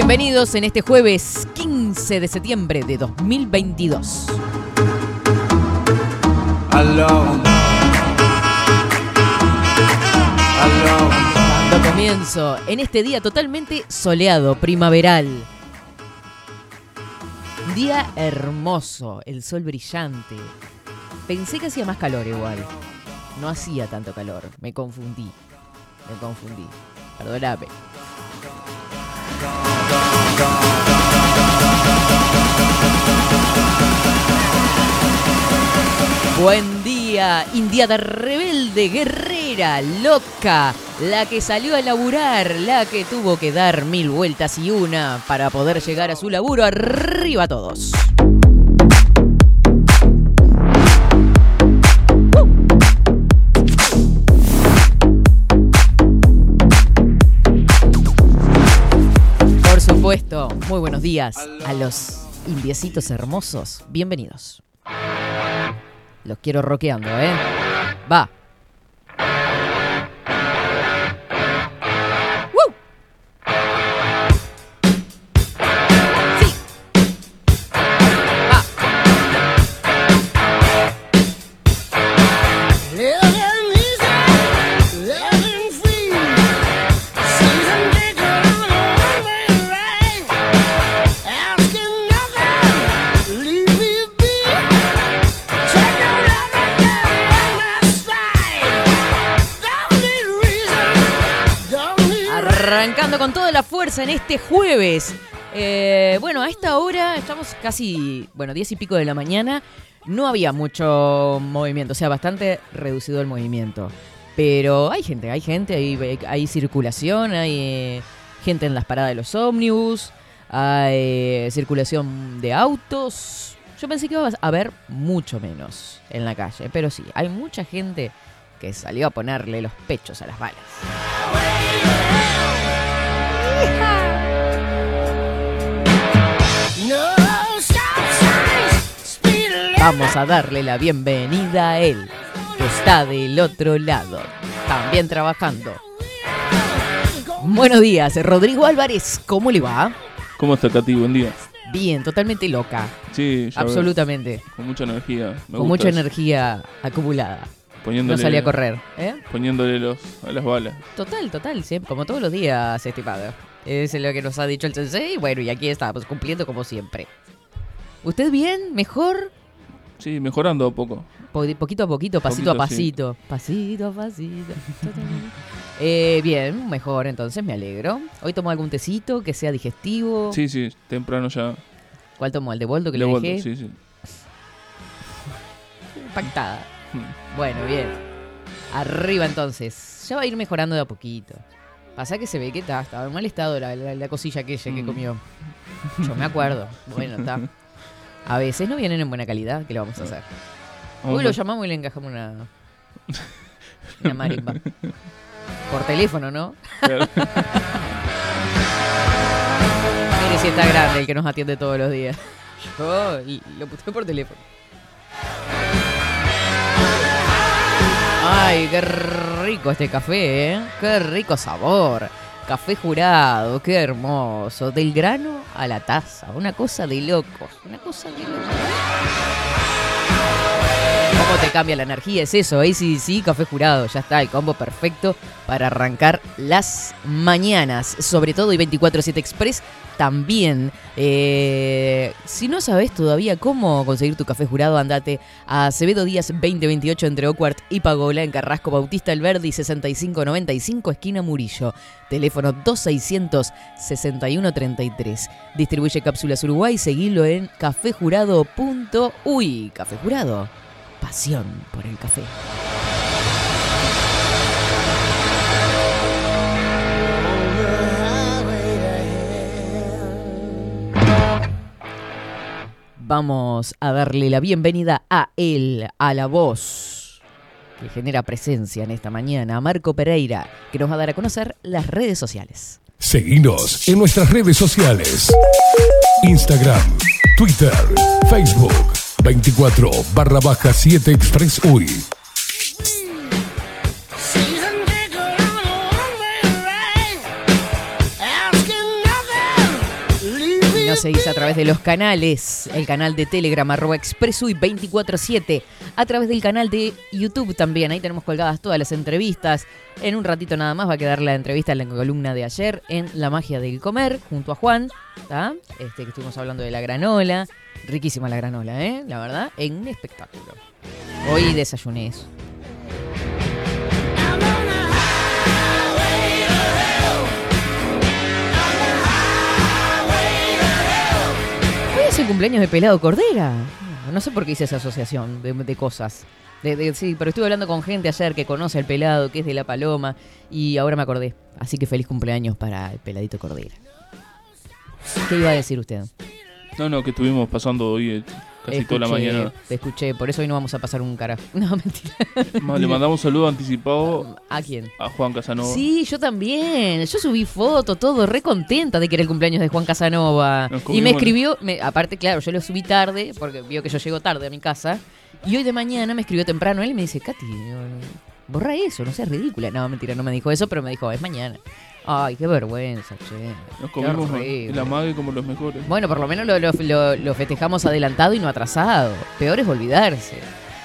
Bienvenidos en este jueves 15 de septiembre de 2022. Dando comienzo en este día totalmente soleado, primaveral. Día hermoso, el sol brillante. Pensé que hacía más calor igual. No hacía tanto calor, me confundí. Me confundí. Perdóname. Buen día, indiada rebelde, guerrera, loca, la que salió a laburar, la que tuvo que dar mil vueltas y una para poder llegar a su laburo. Arriba todos. Muy buenos días a los indiecitos hermosos. Bienvenidos. Los quiero roqueando, ¿eh? Va. En este jueves. Eh, bueno, a esta hora estamos casi, bueno, 10 y pico de la mañana. No había mucho movimiento, o sea, bastante reducido el movimiento. Pero hay gente, hay gente, hay, hay circulación, hay eh, gente en las paradas de los ómnibus, hay eh, circulación de autos. Yo pensé que iba a haber mucho menos en la calle, pero sí, hay mucha gente que salió a ponerle los pechos a las balas. Vamos a darle la bienvenida a él, que está del otro lado, también trabajando. Buenos días, Rodrigo Álvarez, ¿cómo le va? ¿Cómo está Katy? Buen día. Bien, totalmente loca, Sí, ya absolutamente, Con mucha energía. Me con gusta mucha eso. energía acumulada. No Poniéndole, salí a correr, ¿eh? Poniéndole los, a las balas. Total, total, siempre, como todos los días, estimado. Es lo que nos ha dicho el sensei, y bueno, y aquí estamos, cumpliendo como siempre. ¿Usted bien? ¿Mejor? Sí, mejorando a poco. Po- poquito a poquito, pasito a sí. pasito. Pasito a pasito. Eh, bien, mejor entonces, me alegro. Hoy tomó algún tecito que sea digestivo. Sí, sí, temprano ya. ¿Cuál tomó? ¿El de boldo que Le le dejé? sí, sí. Pactada. Bueno, bien. Arriba entonces. Ya va a ir mejorando de a poquito. Pasa que se ve que está, estaba en mal estado la, la- la cosilla aquella que Mm. comió. Yo me acuerdo. Bueno, está. A veces no vienen en buena calidad. ¿Qué le vamos a hacer? Hoy lo llamamos y le encajamos una. Una marimba. Por teléfono, ¿no? Claro. Mire si está grande el que nos atiende todos los días. Yo lo puse por teléfono. Ay, qué rico este café, ¿eh? Qué rico sabor. Café jurado, qué hermoso. Del grano a la taza. Una cosa de locos. Una cosa de locos. Como te cambia la energía, es eso, sí, café jurado, ya está, el combo perfecto para arrancar las mañanas, sobre todo y 24-7 Express también. Eh, si no sabes todavía cómo conseguir tu café jurado, andate a Acevedo Díaz 2028 entre Ocuart y Pagola en Carrasco Bautista Alberdi 6595 esquina Murillo. Teléfono 2600 6133. Distribuye Cápsulas Uruguay, seguilo en cafejurado.uy. Café Jurado, pasión por el café. Vamos a darle la bienvenida a él, a la voz que genera presencia en esta mañana, a Marco Pereira, que nos va a dar a conocer las redes sociales. Seguinos en nuestras redes sociales. Instagram, Twitter, Facebook, 24 barra baja 7 Express UI. Seguís a través de los canales, el canal de Telegram, arroba expresui 247, a través del canal de YouTube también. Ahí tenemos colgadas todas las entrevistas. En un ratito nada más va a quedar la entrevista en la columna de ayer en La magia del comer, junto a Juan. Este, que estuvimos hablando de la granola. Riquísima la granola, ¿eh? La verdad, en un espectáculo. Hoy desayuné. Cumpleaños de Pelado Cordera. No sé por qué hice esa asociación de, cosas. Sí, pero estuve hablando con gente ayer que conoce al pelado, que es de La Paloma, y ahora me acordé. Así que feliz cumpleaños para el peladito Cordera. ¿Qué iba a decir usted? No, no, que estuvimos pasando hoy casi toda la Escuché, mañana. Te escuché, por eso hoy no vamos a pasar un carajo. No, mentira. Le mandamos un saludo anticipado ¿A quién? a Juan Casanova. Sí, yo también. Yo subí foto, todo, re contenta de que era el cumpleaños de Juan Casanova. Y me escribió, me- aparte, claro, yo lo subí tarde, porque vio que yo llego tarde a mi casa. Y hoy de mañana me escribió temprano él y me dice, Katy, borra eso, no seas ridícula. No, mentira, no me dijo eso, pero me dijo, es mañana. Ay, qué vergüenza, che. Nos comimos horrible. el amague como los mejores. Bueno, por lo menos lo, lo- lo- lo festejamos adelantado y no atrasado. Peor es olvidarse.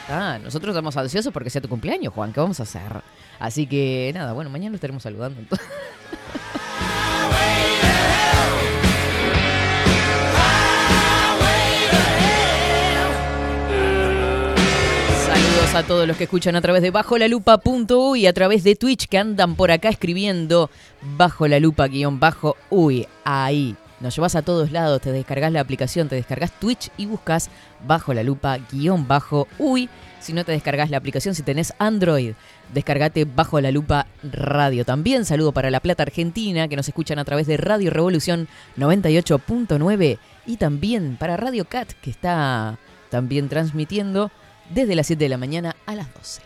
Ah, nosotros estamos ansiosos porque sea tu cumpleaños, Juan. ¿Qué vamos a hacer? Así que nada, bueno, mañana lo estaremos saludando. entonces. a todos los que escuchan a través de bajo la lupa.uy y a través de Twitch que andan por acá escribiendo bajo la lupa guion bajo uy. Ahí. Nos llevas a todos lados, te descargas la aplicación, te descargas Twitch y buscas bajo la lupa guion bajo uy. Si no te descargas la aplicación, si tenés Android, descargate bajo la lupa radio. También saludo para La Plata Argentina, que nos escuchan a través de Radio Revolución 98.9 y también para Radio Cat, que está también transmitiendo desde las 7 de la mañana a las 12.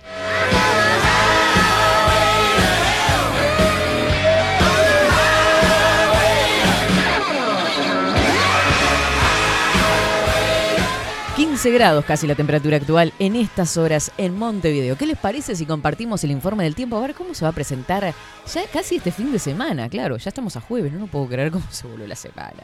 ...15 grados casi la temperatura actual en estas horas en Montevideo. ¿Qué les parece si compartimos el informe del tiempo? A ver cómo se va a presentar ya casi este fin de semana. Claro, ya estamos a jueves, no, no puedo creer cómo se volvió la semana.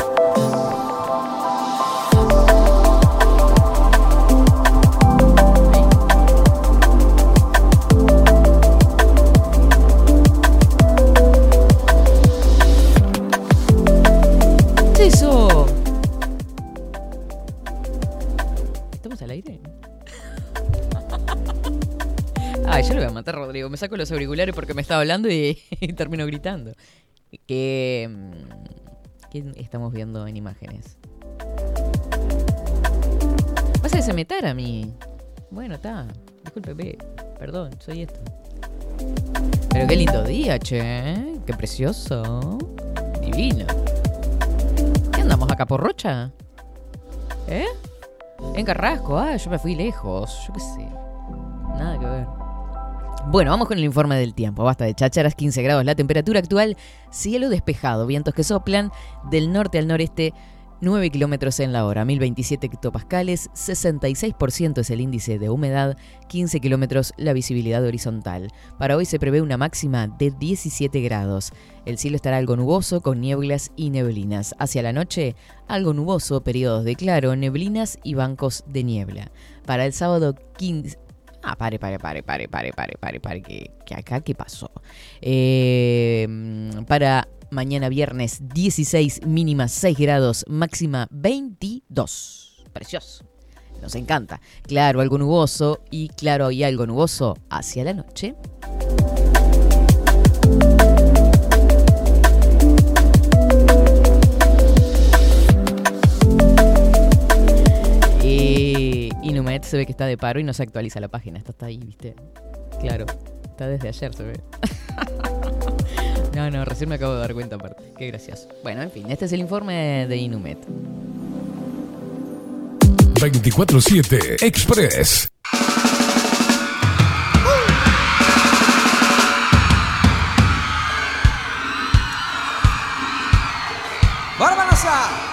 Yo lo voy a matar, Rodrigo. Me saco los auriculares porque me estaba hablando y, termino gritando. Que. mm, ¿Qué estamos viendo en imágenes? Vas a desametar a mí. Bueno, está. Discúlpeme. Perdón, soy esto. Pero qué lindo día, che. Qué precioso. Divino. ¿Qué andamos acá por Rocha? ¿Eh? En Carrasco, ah, yo me fui lejos, yo qué sé. Nada que ver. Bueno, vamos con el informe del tiempo. Basta de chácharas, 15 grados la temperatura actual, cielo despejado, vientos que soplan del norte al noreste 9 kilómetros en la hora, 1027 hectopascales, 66% es el índice de humedad, 15 kilómetros la visibilidad horizontal. Para hoy se prevé una máxima de 17 grados. El cielo estará algo nuboso con nieblas y neblinas. Hacia la noche, algo nuboso, periodos de claro, neblinas y bancos de niebla. Para el sábado 15, Ah, pare, pare, pare, pare, pare, pare, pare, pare, que, que acá, ¿qué pasó? Eh, para mañana viernes 16, mínima 6 grados, máxima 22. Precioso. Nos encanta. Claro, algo nuboso y claro, y algo nuboso hacia la noche. Inumet se ve que está de paro y no se actualiza la página. Esto está ahí, ¿viste? Claro, está desde ayer, se ve. no, no, recién me acabo de dar cuenta aparte. Qué gracioso. Bueno, en fin, este es el informe de Inumet. 24-7 Express. Bora balançar!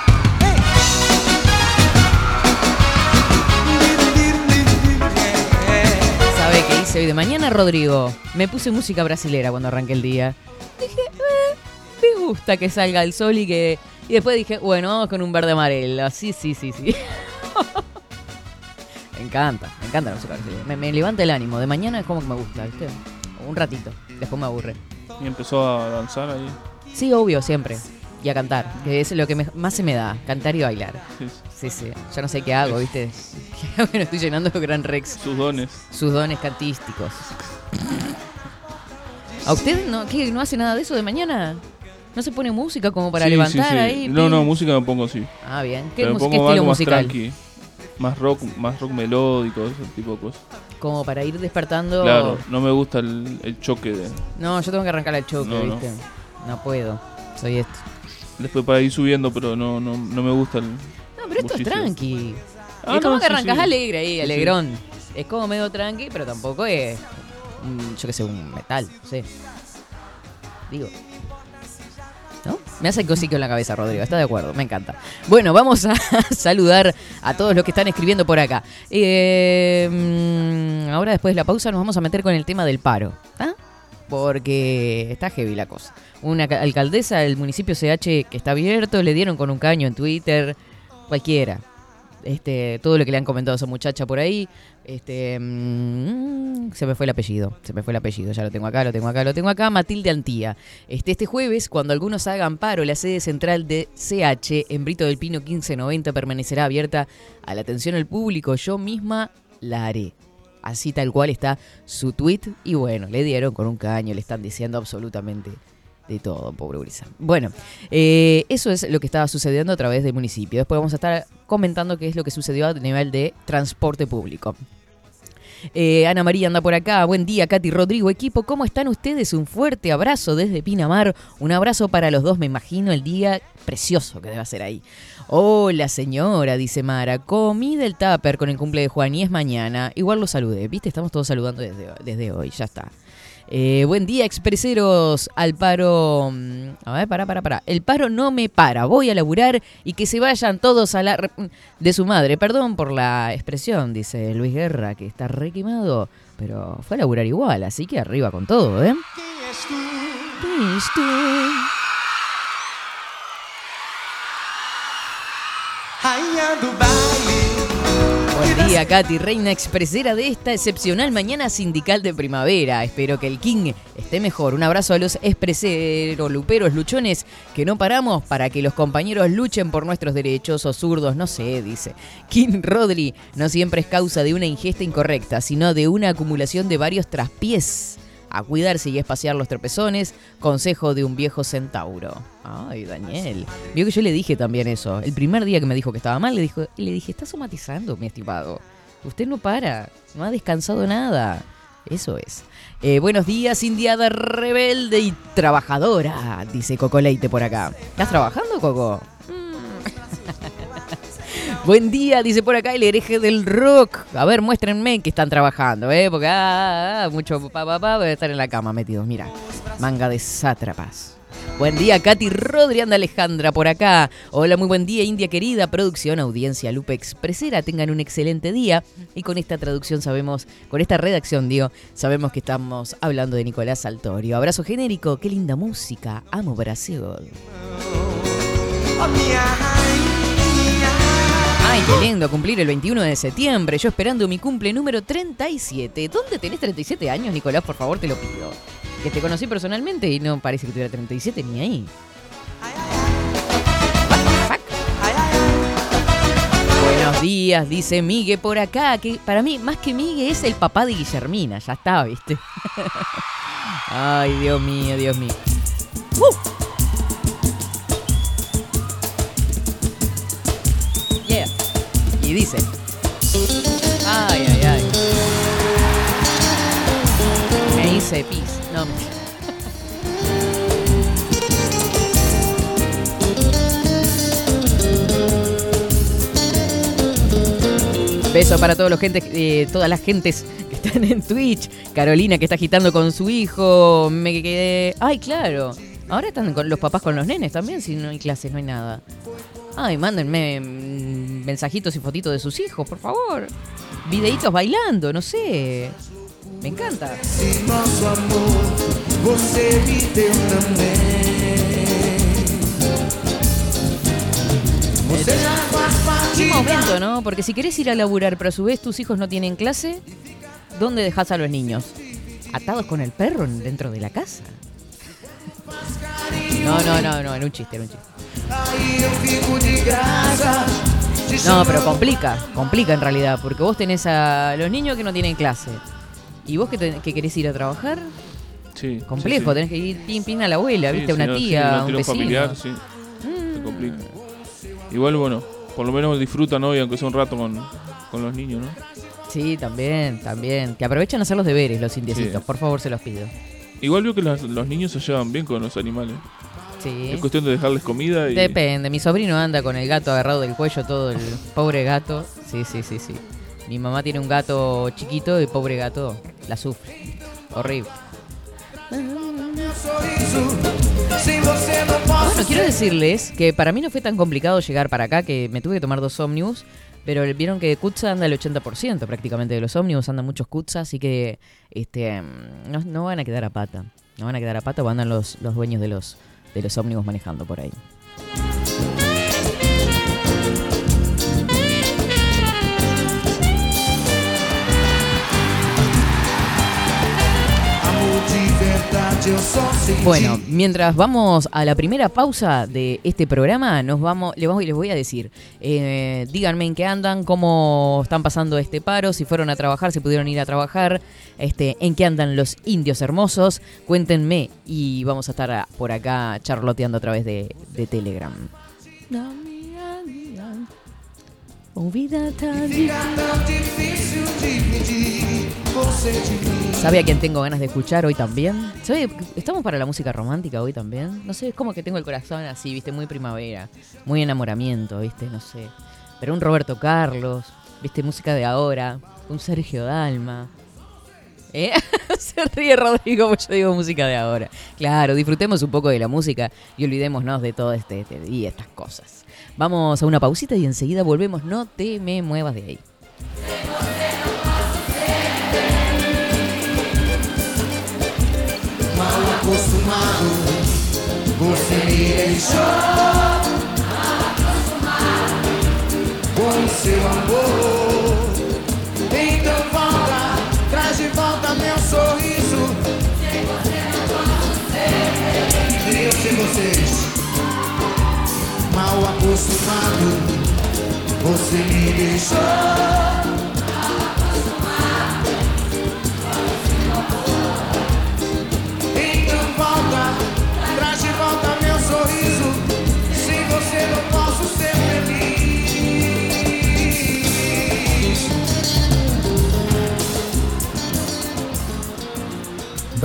Hice hoy de mañana, Rodrigo? Me puse música brasilera cuando arranqué el día. Dije, eh, me gusta que salga el sol y que... Y después dije, bueno, vamos con un verde amarelo. Sí, sí, sí, sí. me encanta, me encanta la música brasileña. Me, me levanta el ánimo. De mañana es como que me gusta, ¿viste? Un ratito. Después me aburre. Y empezó a danzar ahí. Sí, obvio, siempre. Y a cantar, que es lo que me- más se me da, cantar y bailar. Sí, Sí. Yo no sé qué hago, ¿viste? me estoy llenando Gran Rex. sus dones. sus dones cantísticos. ¿A usted no, qué, no hace nada de eso de mañana? ¿No se pone música como para Sí, levantar sí, sí. ahí? No, no, música me pongo así. Ah, bien. ¿Qué, me pongo qué estilo más musical? tranqui. Más rock, más rock melódico, ese tipo de cosas. Como para ir despertando. Claro, no me gusta el, el choque de. No, yo tengo que arrancar el choque, No, no. ¿viste? No. puedo. Soy esto. Después para ir subiendo, pero no, no, no me gusta el. No, pero esto es tranqui. Ah, es como no, que sí, arrancas sí. alegre ahí, alegrón. Es como medio tranqui, pero tampoco es. yo qué sé, un metal, no sé. Digo. ¿No? Me hace cosico en la cabeza, Rodrigo. ¿Está de acuerdo? Me encanta. Bueno, vamos a saludar a todos los que están escribiendo por acá. Eh, mm, ahora, después de la pausa, nos vamos a meter con el tema del paro. ¿ah? Porque está heavy la cosa. Una ca- alcaldesa del municipio CH que está abierto, le dieron con un caño en Twitter. Cualquiera. Este, todo lo que le han comentado a esa muchacha por ahí. Este, mm, se me fue el apellido. Se me fue el apellido. Ya lo tengo acá, lo tengo acá, lo tengo acá. Matilde Antía. Este, este jueves, cuando algunos hagan paro, la sede central de CH en Brito del Pino 1590 permanecerá abierta a la atención al público. Yo misma la haré. Así tal cual está su tweet. Y bueno, le dieron con un caño, le están diciendo absolutamente de todo, pobre Brisa. Bueno, eh, eso es lo que estaba sucediendo a través del municipio. Después vamos a estar comentando qué es lo que sucedió a nivel de transporte público. Eh, Ana María anda por acá. Buen día, Katy Rodrigo, equipo. ¿Cómo están ustedes? Un fuerte abrazo desde Pinamar. Un abrazo para los dos, me imagino, el día precioso que debe ser ahí. Hola, señora, dice Mara. Comí del tupper con el cumple de Juan y es mañana. Igual lo saludé, ¿viste? Estamos todos saludando desde, desde hoy, ya está. Eh, buen día, expreseros. Al paro. mm, A ver, para, para, para. El paro no me para. Voy a laburar y que se vayan todos a la. re- de su madre. Perdón por la expresión, dice Luis Guerra, que está re quemado. Pero fue a laburar igual, así que arriba con todo, ¿eh? ¿Quién es baile. Buen día, Katy, reina expresera de esta excepcional mañana sindical de primavera. Espero que el King esté mejor. Un abrazo a los expreseros, luperos, luchones, que no paramos para que los compañeros luchen por nuestros derechos o zurdos, no sé, dice. King Rodri no siempre es causa de una ingesta incorrecta, sino de una acumulación de varios traspiés. A cuidarse y espaciar los tropezones, consejo de un viejo centauro. Ay, Daniel. Vio que yo le dije también eso. El primer día que me dijo que estaba mal, le, dijo, le dije, está somatizando, mi estimado. Usted no para, no ha descansado nada. Eso es. Eh, buenos días, indiada rebelde y trabajadora, dice Coco Leite por acá. ¿Estás trabajando, Coco? Mm. Buen día, dice por acá el hereje del rock. A ver, muéstrenme que están trabajando, ¿eh? Porque ah, ah, mucho papá, papá, voy a estar en la cama metidos. Mira, manga de sátrapas. Buen día, Katy Rodrianda Alejandra por acá. Hola, muy buen día, India querida. Producción, audiencia, Lupe Expresera. Tengan un excelente día. Y con esta traducción sabemos, con esta redacción, digo, sabemos que estamos hablando de Nicolás Saltorio. Abrazo genérico, qué linda música. Amo Brasil. Ay, qué lindo cumplir el 21 de septiembre. Yo esperando mi cumple número 37. ¿Dónde tenés 37 años, Nicolás? Por favor, te lo pido. Que te conocí personalmente y no parece que tuviera 37 ni ahí. Buenos días, dice Migue por acá. Que para mí, más que Migue, es el papá de Guillermina. Ya está, ¿viste? Ay, Dios mío, Dios mío. ¡Uh! Y dice. Ay, ay, ay. Me hice pis. No. Beso para todos los gente, eh, todas las gentes que están en Twitch. Carolina que está agitando con su hijo. Me quedé. Ay, claro. Ahora están con los papás con los nenes también, si no hay clases, no hay nada. Ay, mándenme mensajitos y fotitos de sus hijos, por favor. Videitos bailando, no sé. Me encanta. Qué da momento, ¿no? Porque si querés ir a laburar, pero a su vez tus hijos no tienen clase, ¿dónde dejas a los niños? ¿Atados con el perro dentro de la casa? No, no, no, no, era un chiste, era un chiste. No, pero complica, complica en realidad, porque vos tenés a los niños que no tienen clase. ¿Y vos que, te- que querés ir a trabajar? Sí. Complejo, sí, sí. tenés que ir pin pin a la abuela, Sí, viste, a una tía, un tiene vecino. Familiar, sí. Se complica. Igual, bueno, por lo menos disfrutan hoy, aunque sea un rato con, con los niños, ¿no? Sí, también, también. Que aprovechen a hacer los deberes los indiecitos, Sí. por favor, se los pido. Igual veo que las- los niños se llevan bien con los animales. Sí. Es cuestión de dejarles comida y. Depende, mi sobrino anda con el gato agarrado del cuello, todo el pobre gato. Sí, sí, sí, sí. Mi mamá tiene un gato chiquito y pobre gato la sufre. Horrible. Bueno, quiero decirles que para mí no fue tan complicado llegar para acá que me tuve que tomar dos ómnibus. Pero vieron que Kutza anda el 80% prácticamente de los ómnibus, andan muchos Kutza, así que este mm, no, no van a quedar a pata. No van a quedar a pata o andan los, los dueños de los, de los ómnibus manejando por ahí. Bueno, mientras vamos a la primera pausa de este programa, nos vamos, les voy, les voy a decir, eh, díganme en qué andan, cómo están pasando este paro, si fueron a trabajar, si pudieron ir a trabajar, este, en qué andan los indios hermosos, cuéntenme y vamos a estar por acá charloteando a través de, de Telegram. ¿Sabe a quién tengo ganas de escuchar hoy también? ¿Sabe? Estamos para la música romántica hoy también. No sé, es como que tengo el corazón así, viste, muy primavera, muy enamoramiento, viste, no sé. Pero un Roberto Carlos, viste, música de ahora, un Sergio Dalma. ¿Eh? Se ríe Rodrigo, pues yo digo música de ahora. Claro, disfrutemos un poco de la música y olvidémonos de todo este, este y estas cosas. Vamos a una pausita y enseguida volvemos. No te me muevas de ahí. Mal acostumado, você me deixou. Com o seu amor. Então volta, traz de volta meu sorriso. Queria ser vocês. Mal acostumado, você me deixou.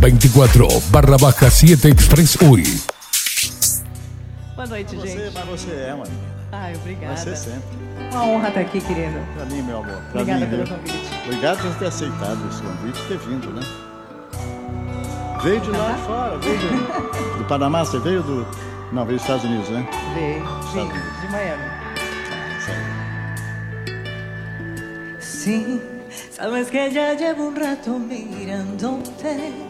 24 barra baja 7 Express UI. Boa noite, gente. Mas você é, mano. Ai, obrigada. Você sempre. Uma honra estar aqui, querido. Pra mim, meu amor. Pra Obrigada mim, pelo viu? convite. Obrigado por ter aceitado esse convite e ter vindo, né? Veio de lá de fora, veio de- do Panamá, você veio do. Não, veio dos Estados Unidos, né? Veio. Vim Unidos. de Miami. Sí, sabes que ya llevo un rato mirándote.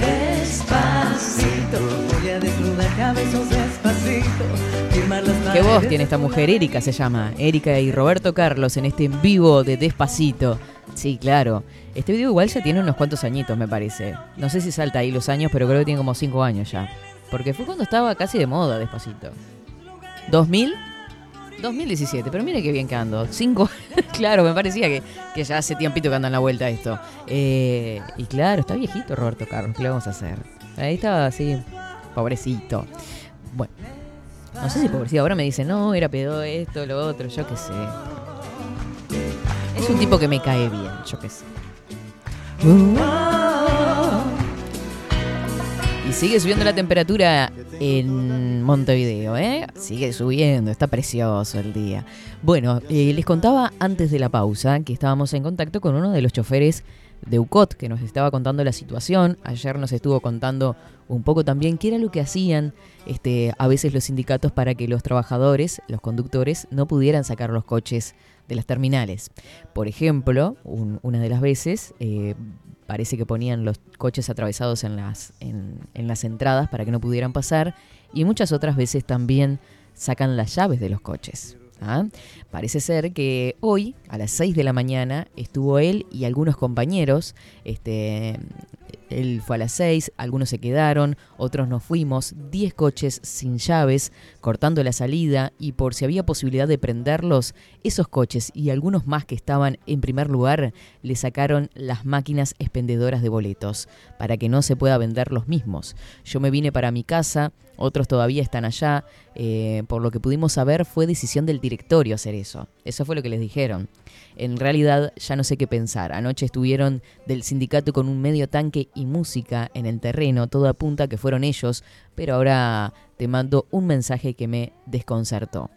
Despacito, voy a desnudar cabezos despacito. Firmar las ¿Qué voz tiene esta mujer? Erika se llama. Erika y Roberto Carlos en este en vivo de Despacito. Sí, claro. Este video igual ya tiene unos cuantos añitos, me parece. No sé si salta ahí los años, pero creo que tiene como 5 años ya. Porque fue cuando estaba casi de moda Despacito. ¿2000? 2017, pero mire qué bien que ando. Cinco, claro, me parecía que, que ya hace tiempito que anda en la vuelta esto. Eh, y claro, está viejito Roberto Carlos, ¿qué le vamos a hacer? Ahí estaba así, pobrecito. Bueno, no sé si pobrecito, ahora me dice, no, era pedo esto, lo otro, yo qué sé. Es un tipo que me cae bien, yo qué sé. Y sigue subiendo la temperatura en Montevideo, ¿eh? Sigue subiendo, está precioso el día. Bueno, eh, les contaba antes de la pausa que estábamos en contacto con uno de los choferes de UCOT que nos estaba contando la situación. Ayer nos estuvo contando un poco también qué era lo que hacían este, a veces los sindicatos para que los trabajadores, los conductores, no pudieran sacar los coches de las terminales. Por ejemplo, un- una de las veces eh, parece que ponían los coches atravesados en las, en, las entradas para que no pudieran pasar y muchas otras veces también sacan las llaves de los coches. ¿Ah? Parece ser que hoy, a las 6 de la mañana, estuvo él y algunos compañeros. Este, él fue a las 6, algunos se quedaron, otros nos fuimos, 10 coches sin llaves, cortando la salida y por si había posibilidad de prenderlos, esos coches y algunos más que estaban en primer lugar le sacaron las máquinas expendedoras de boletos para que no se pueda vender los mismos. Yo me vine para mi casa, otros todavía están allá, eh, por lo que pudimos saber fue decisión del directorio hacer eso. Eso fue lo que les dijeron. En realidad ya no sé qué pensar. Anoche estuvieron del sindicato con un medio tanque y música en el terreno. Todo apunta que fueron ellos, pero ahora te mando un mensaje que me desconcertó.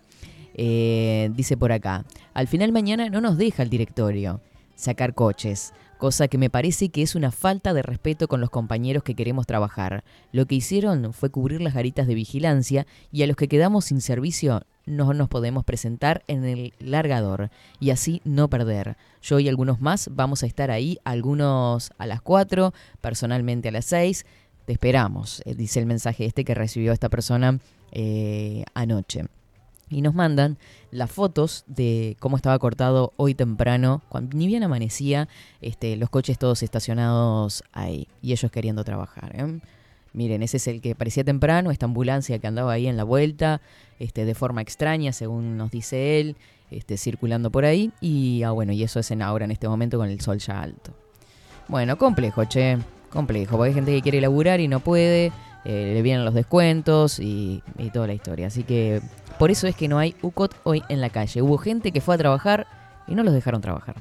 Eh, dice por acá, al final mañana no nos deja el directorio sacar coches, cosa que me parece que es una falta de respeto con los compañeros que queremos trabajar. Lo que hicieron fue cubrir las garitas de vigilancia y a los que quedamos sin servicio no nos podemos presentar en el largador y así no perder. Yo y algunos más vamos a estar ahí, algunos a las 4, personalmente a las 6. Te esperamos, eh, dice el mensaje este que recibió esta persona eh, anoche. Y nos mandan las fotos de cómo estaba cortado hoy temprano, cuando ni bien amanecía, este, los coches todos estacionados ahí y ellos queriendo trabajar. ¿eh? Miren, ese es el que parecía temprano, esta ambulancia que andaba ahí en la vuelta, este, de forma extraña, según nos dice él, este, circulando por ahí. Y ah, bueno, y eso es en ahora, en este momento, con el sol ya alto. Bueno, complejo, che, complejo, porque hay gente que quiere laburar y no puede, eh, le vienen los descuentos y, y toda la historia. Así que por eso es que no hay UCOT hoy en la calle. Hubo gente que fue a trabajar y no los dejaron trabajar.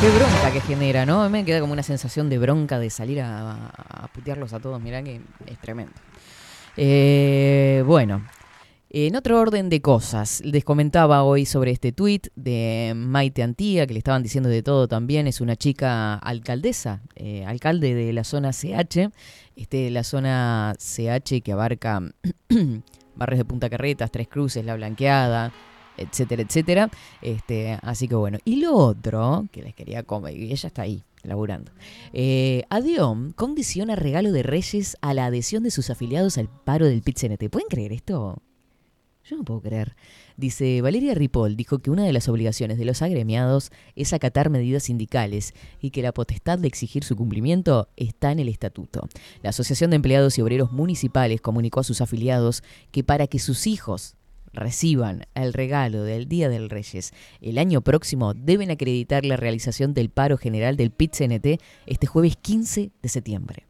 Qué bronca que genera, ¿no? Me queda como una sensación de bronca de salir a, a putearlos a todos. Mirá que es tremendo. Eh, bueno, en otro orden de cosas, les comentaba hoy sobre este tuit de Maite Antía, que le estaban diciendo de todo también. Es una chica alcaldesa, eh, alcalde de la zona CH, este, la zona CH que abarca barrios de Punta Carretas, Tres Cruces, La Blanqueada, etcétera, etcétera. Este, así que bueno. Y lo otro que les quería comer, y ella está ahí, laburando. Eh, Adeom condiciona regalo de Reyes a la adhesión de sus afiliados al paro del PIT-CNT. ¿Pueden creer esto? Yo no puedo creer. Dice, Valeria Ripoll dijo que una de las obligaciones de los agremiados es acatar medidas sindicales y que la potestad de exigir su cumplimiento está en el estatuto. La Asociación de Empleados y Obreros Municipales comunicó a sus afiliados que para que sus hijos reciban el regalo del Día del Reyes el año próximo, deben acreditar la realización del paro general del PIT-CNT este jueves 15 de septiembre.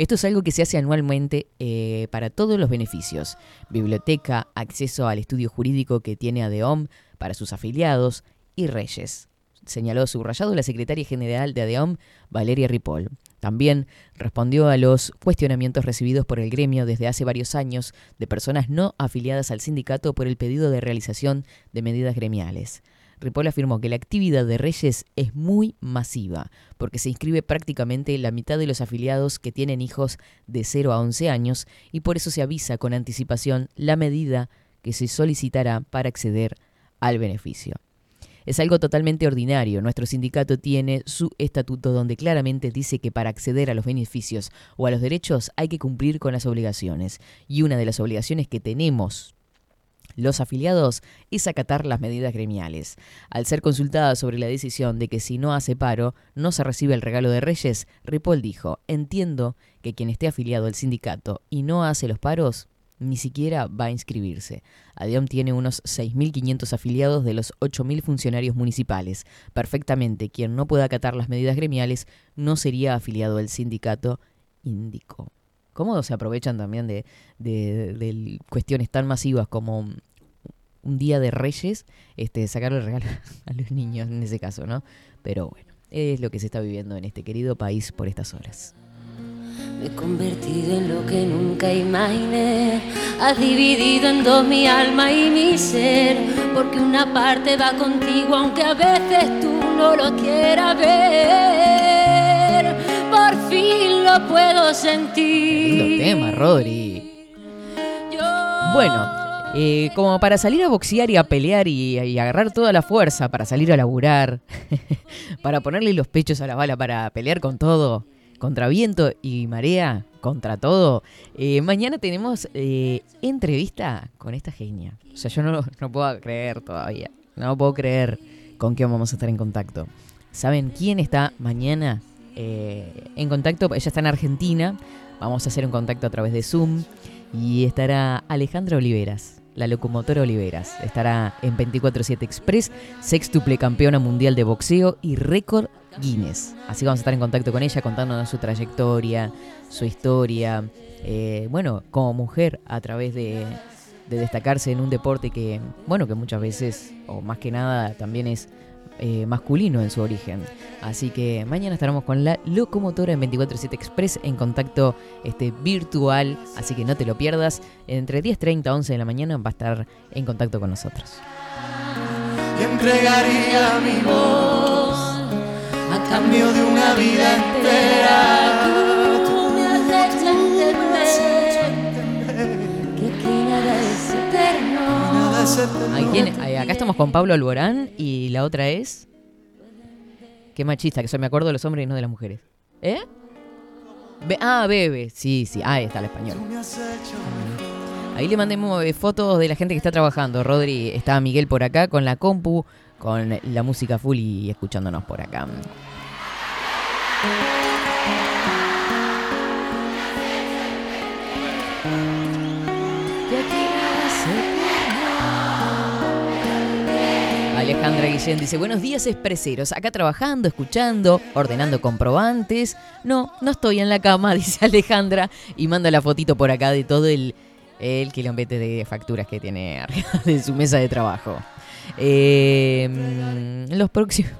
Esto es algo que se hace anualmente eh, para todos los beneficios. Biblioteca, acceso al estudio jurídico que tiene ADEOM para sus afiliados y Reyes. Señaló subrayado la secretaria general de ADEOM, Valeria Ripoll. También respondió a los cuestionamientos recibidos por el gremio desde hace varios años de personas no afiliadas al sindicato por el pedido de realización de medidas gremiales. Ripoll afirmó que la actividad de Reyes es muy masiva, porque se inscribe prácticamente la mitad de los afiliados que tienen hijos de 0 a 11 años y por eso se avisa con anticipación la medida que se solicitará para acceder al beneficio. Es algo totalmente ordinario. Nuestro sindicato tiene su estatuto donde claramente dice que para acceder a los beneficios o a los derechos hay que cumplir con las obligaciones. Y una de las obligaciones que tenemos los afiliados es acatar las medidas gremiales. Al ser consultada sobre la decisión de que si no hace paro no se recibe el regalo de Reyes, Ripoll dijo, entiendo que quien esté afiliado al sindicato y no hace los paros ni siquiera va a inscribirse. ADEOM tiene unos 6.500 afiliados de los 8.000 funcionarios municipales. Perfectamente, quien no pueda acatar las medidas gremiales no sería afiliado al sindicato, indicó. ¿Cómo se aprovechan también de, de- de cuestiones tan masivas como un día de reyes, este, sacarle regalo a los niños en ese caso, ¿no? Pero bueno, es lo que se está viviendo en este querido país por estas horas. Me he convertido en lo que nunca imaginé. Has dividido en dos mi alma y mi ser. Porque una parte va contigo, aunque a veces tú no lo quieras ver. Por fin lo puedo sentir. Lindo tema, Rodri. Bueno, eh, como para salir a boxear y a pelear y, y agarrar toda la fuerza para salir a laburar, para ponerle los pechos a la bala, para pelear con todo, contra viento y marea, contra todo, eh, mañana tenemos eh, entrevista con esta genia. O sea, yo no, no puedo creer todavía, no puedo creer con quién vamos a estar en contacto. ¿Saben quién está mañana eh, en contacto? Ella está en Argentina. Vamos a hacer un contacto a través de Zoom. Y estará Alejandra Oliveras, la locomotora Oliveras. Estará en 24-7 Express, sextuple campeona mundial de boxeo y récord Guinness. Así vamos a estar en contacto con ella contándonos su trayectoria, su historia. eh, bueno, como mujer a través de destacarse en un deporte que, bueno, que muchas veces, o más que nada, también es eh, masculino en su origen. Así que mañana estaremos con la locomotora en 24-7 Express en contacto este, virtual. Así que no te lo pierdas. Entre 10.30 a 11 de la mañana va a estar en contacto con nosotros. entregaría mi voz a cambio de una vida entera. Ay, ¿quién- ay, acá estamos con Pablo Alborán y la otra es. Qué machista, que soy me acuerdo de los hombres y no de las mujeres. ¿Eh? Ah, Bebe. Sí, sí. Ah, ahí está el español. Ahí le mandemos eh, fotos de la gente que está trabajando. Rodri, está Miguel por acá con la compu, con la música full y escuchándonos por acá. Alejandra Guillén dice, buenos días expreseros, acá trabajando, escuchando, ordenando comprobantes. No, no estoy en la cama, dice Alejandra, y manda la fotito por acá de todo el, el quilombete de facturas que tiene arriba de su mesa de trabajo. Eh, los próximos...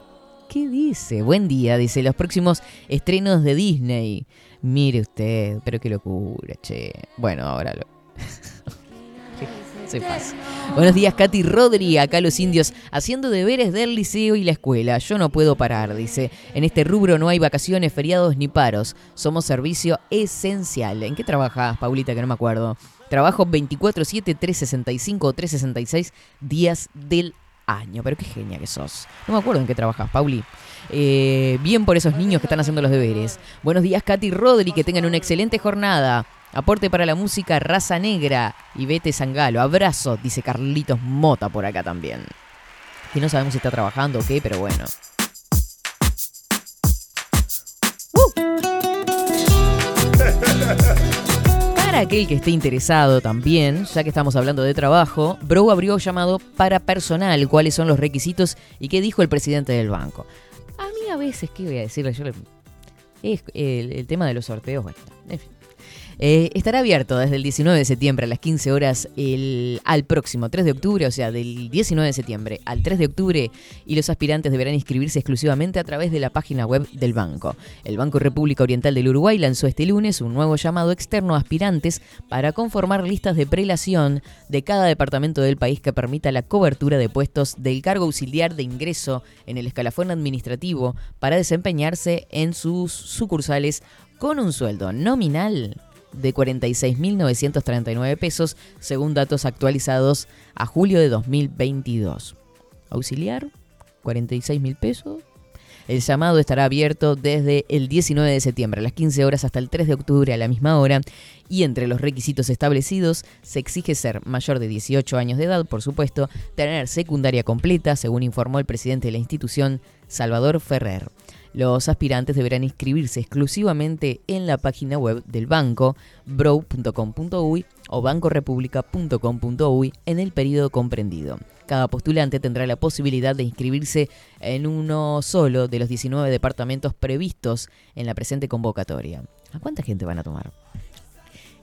¿Qué dice? Buen día, dice, los próximos estrenos de Disney. Mire usted, pero qué locura, che. Bueno, ahora lo... Buenos días, Katy Rodri, acá los indios haciendo deberes del liceo y la escuela. Yo no puedo parar, dice. En este rubro no hay vacaciones, feriados ni paros. Somos servicio esencial. ¿En qué trabajas, Paulita? Que no me acuerdo. Trabajo 24-7, 365 o 366 días del año. Pero qué genia que sos. No me acuerdo en qué trabajas, Pauli. Eh, bien por esos niños que están haciendo los deberes. Buenos días, Katy Rodri, que tengan una excelente jornada. Aporte para la música Raza Negra y Vete Sangalo. Abrazo, dice Carlitos Mota por acá también. Que no sabemos si está trabajando o qué, pero bueno. ¡Uh! Para aquel que esté interesado también, ya que estamos hablando de trabajo, Bro abrió llamado para personal, cuáles son los requisitos y qué dijo el presidente del banco. A mí a veces, ¿qué voy a decirle? Yo es el, el tema de los sorteos, bueno, en fin. Eh, estará abierto desde el 19 de septiembre a las 15 horas el, al próximo 3 de octubre, o sea, del 19 de septiembre al 3 de octubre, y los aspirantes deberán inscribirse exclusivamente a través de la página web del banco. El Banco República Oriental del Uruguay lanzó este lunes un nuevo llamado externo a aspirantes para conformar listas de prelación de cada departamento del país que permita la cobertura de puestos del cargo auxiliar de ingreso en el escalafón administrativo para desempeñarse en sus sucursales con un sueldo nominal de 46.939 pesos, según datos actualizados a julio de 2022. Auxiliar, 46.000 pesos. El llamado estará abierto desde el 19 de septiembre a las 15 horas hasta el 3 de octubre a la misma hora y entre los requisitos establecidos se exige ser mayor de 18 años de edad, por supuesto, tener secundaria completa, según informó el presidente de la institución, Salvador Ferrer. Los aspirantes deberán inscribirse exclusivamente en la página web del banco, brow.com.uy o bancorepublica.com.uy en el periodo comprendido. Cada postulante tendrá la posibilidad de inscribirse en uno solo de los 19 departamentos previstos en la presente convocatoria. ¿A cuánta gente van a tomar?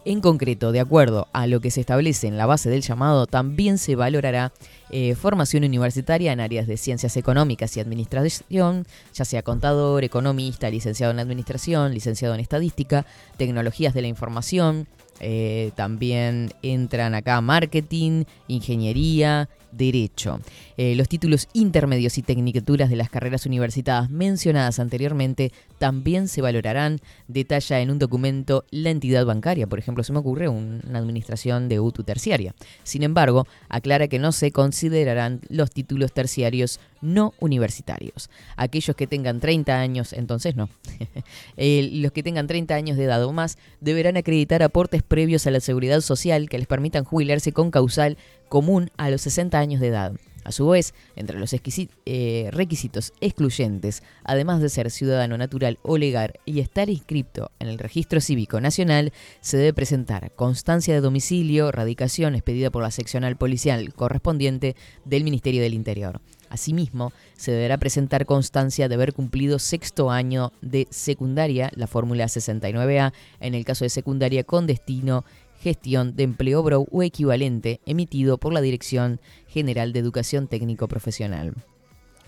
En concreto, de acuerdo a lo que se establece en la base del llamado, también se valorará eh, formación universitaria en áreas de ciencias económicas y administración, ya sea contador, economista, licenciado en administración, licenciado en estadística, tecnologías de la información, eh, también entran acá marketing, ingeniería, derecho. Eh, los títulos intermedios y tecnicaturas de las carreras universitadas mencionadas anteriormente también se valorarán. Detalla en un documento la entidad bancaria, por ejemplo, se me ocurre un- una administración de UTU terciaria. Sin embargo, aclara que no se considerarán los títulos terciarios no universitarios. Aquellos que tengan 30 años, entonces no. Eh, los que tengan 30 años de edad o más deberán acreditar aportes previos a la seguridad social que les permitan jubilarse con causal común a los 60 años de edad. A su vez, entre los eh, requisitos excluyentes, además de ser ciudadano natural o legal y estar inscripto en el Registro Cívico Nacional, se debe presentar constancia de domicilio, radicación expedida por la seccional policial correspondiente del Ministerio del Interior. Asimismo, se deberá presentar constancia de haber cumplido sexto año de secundaria, la fórmula 69A, en el caso de secundaria con destino gestión de empleo BRO o equivalente emitido por la Dirección General de Educación Técnico Profesional.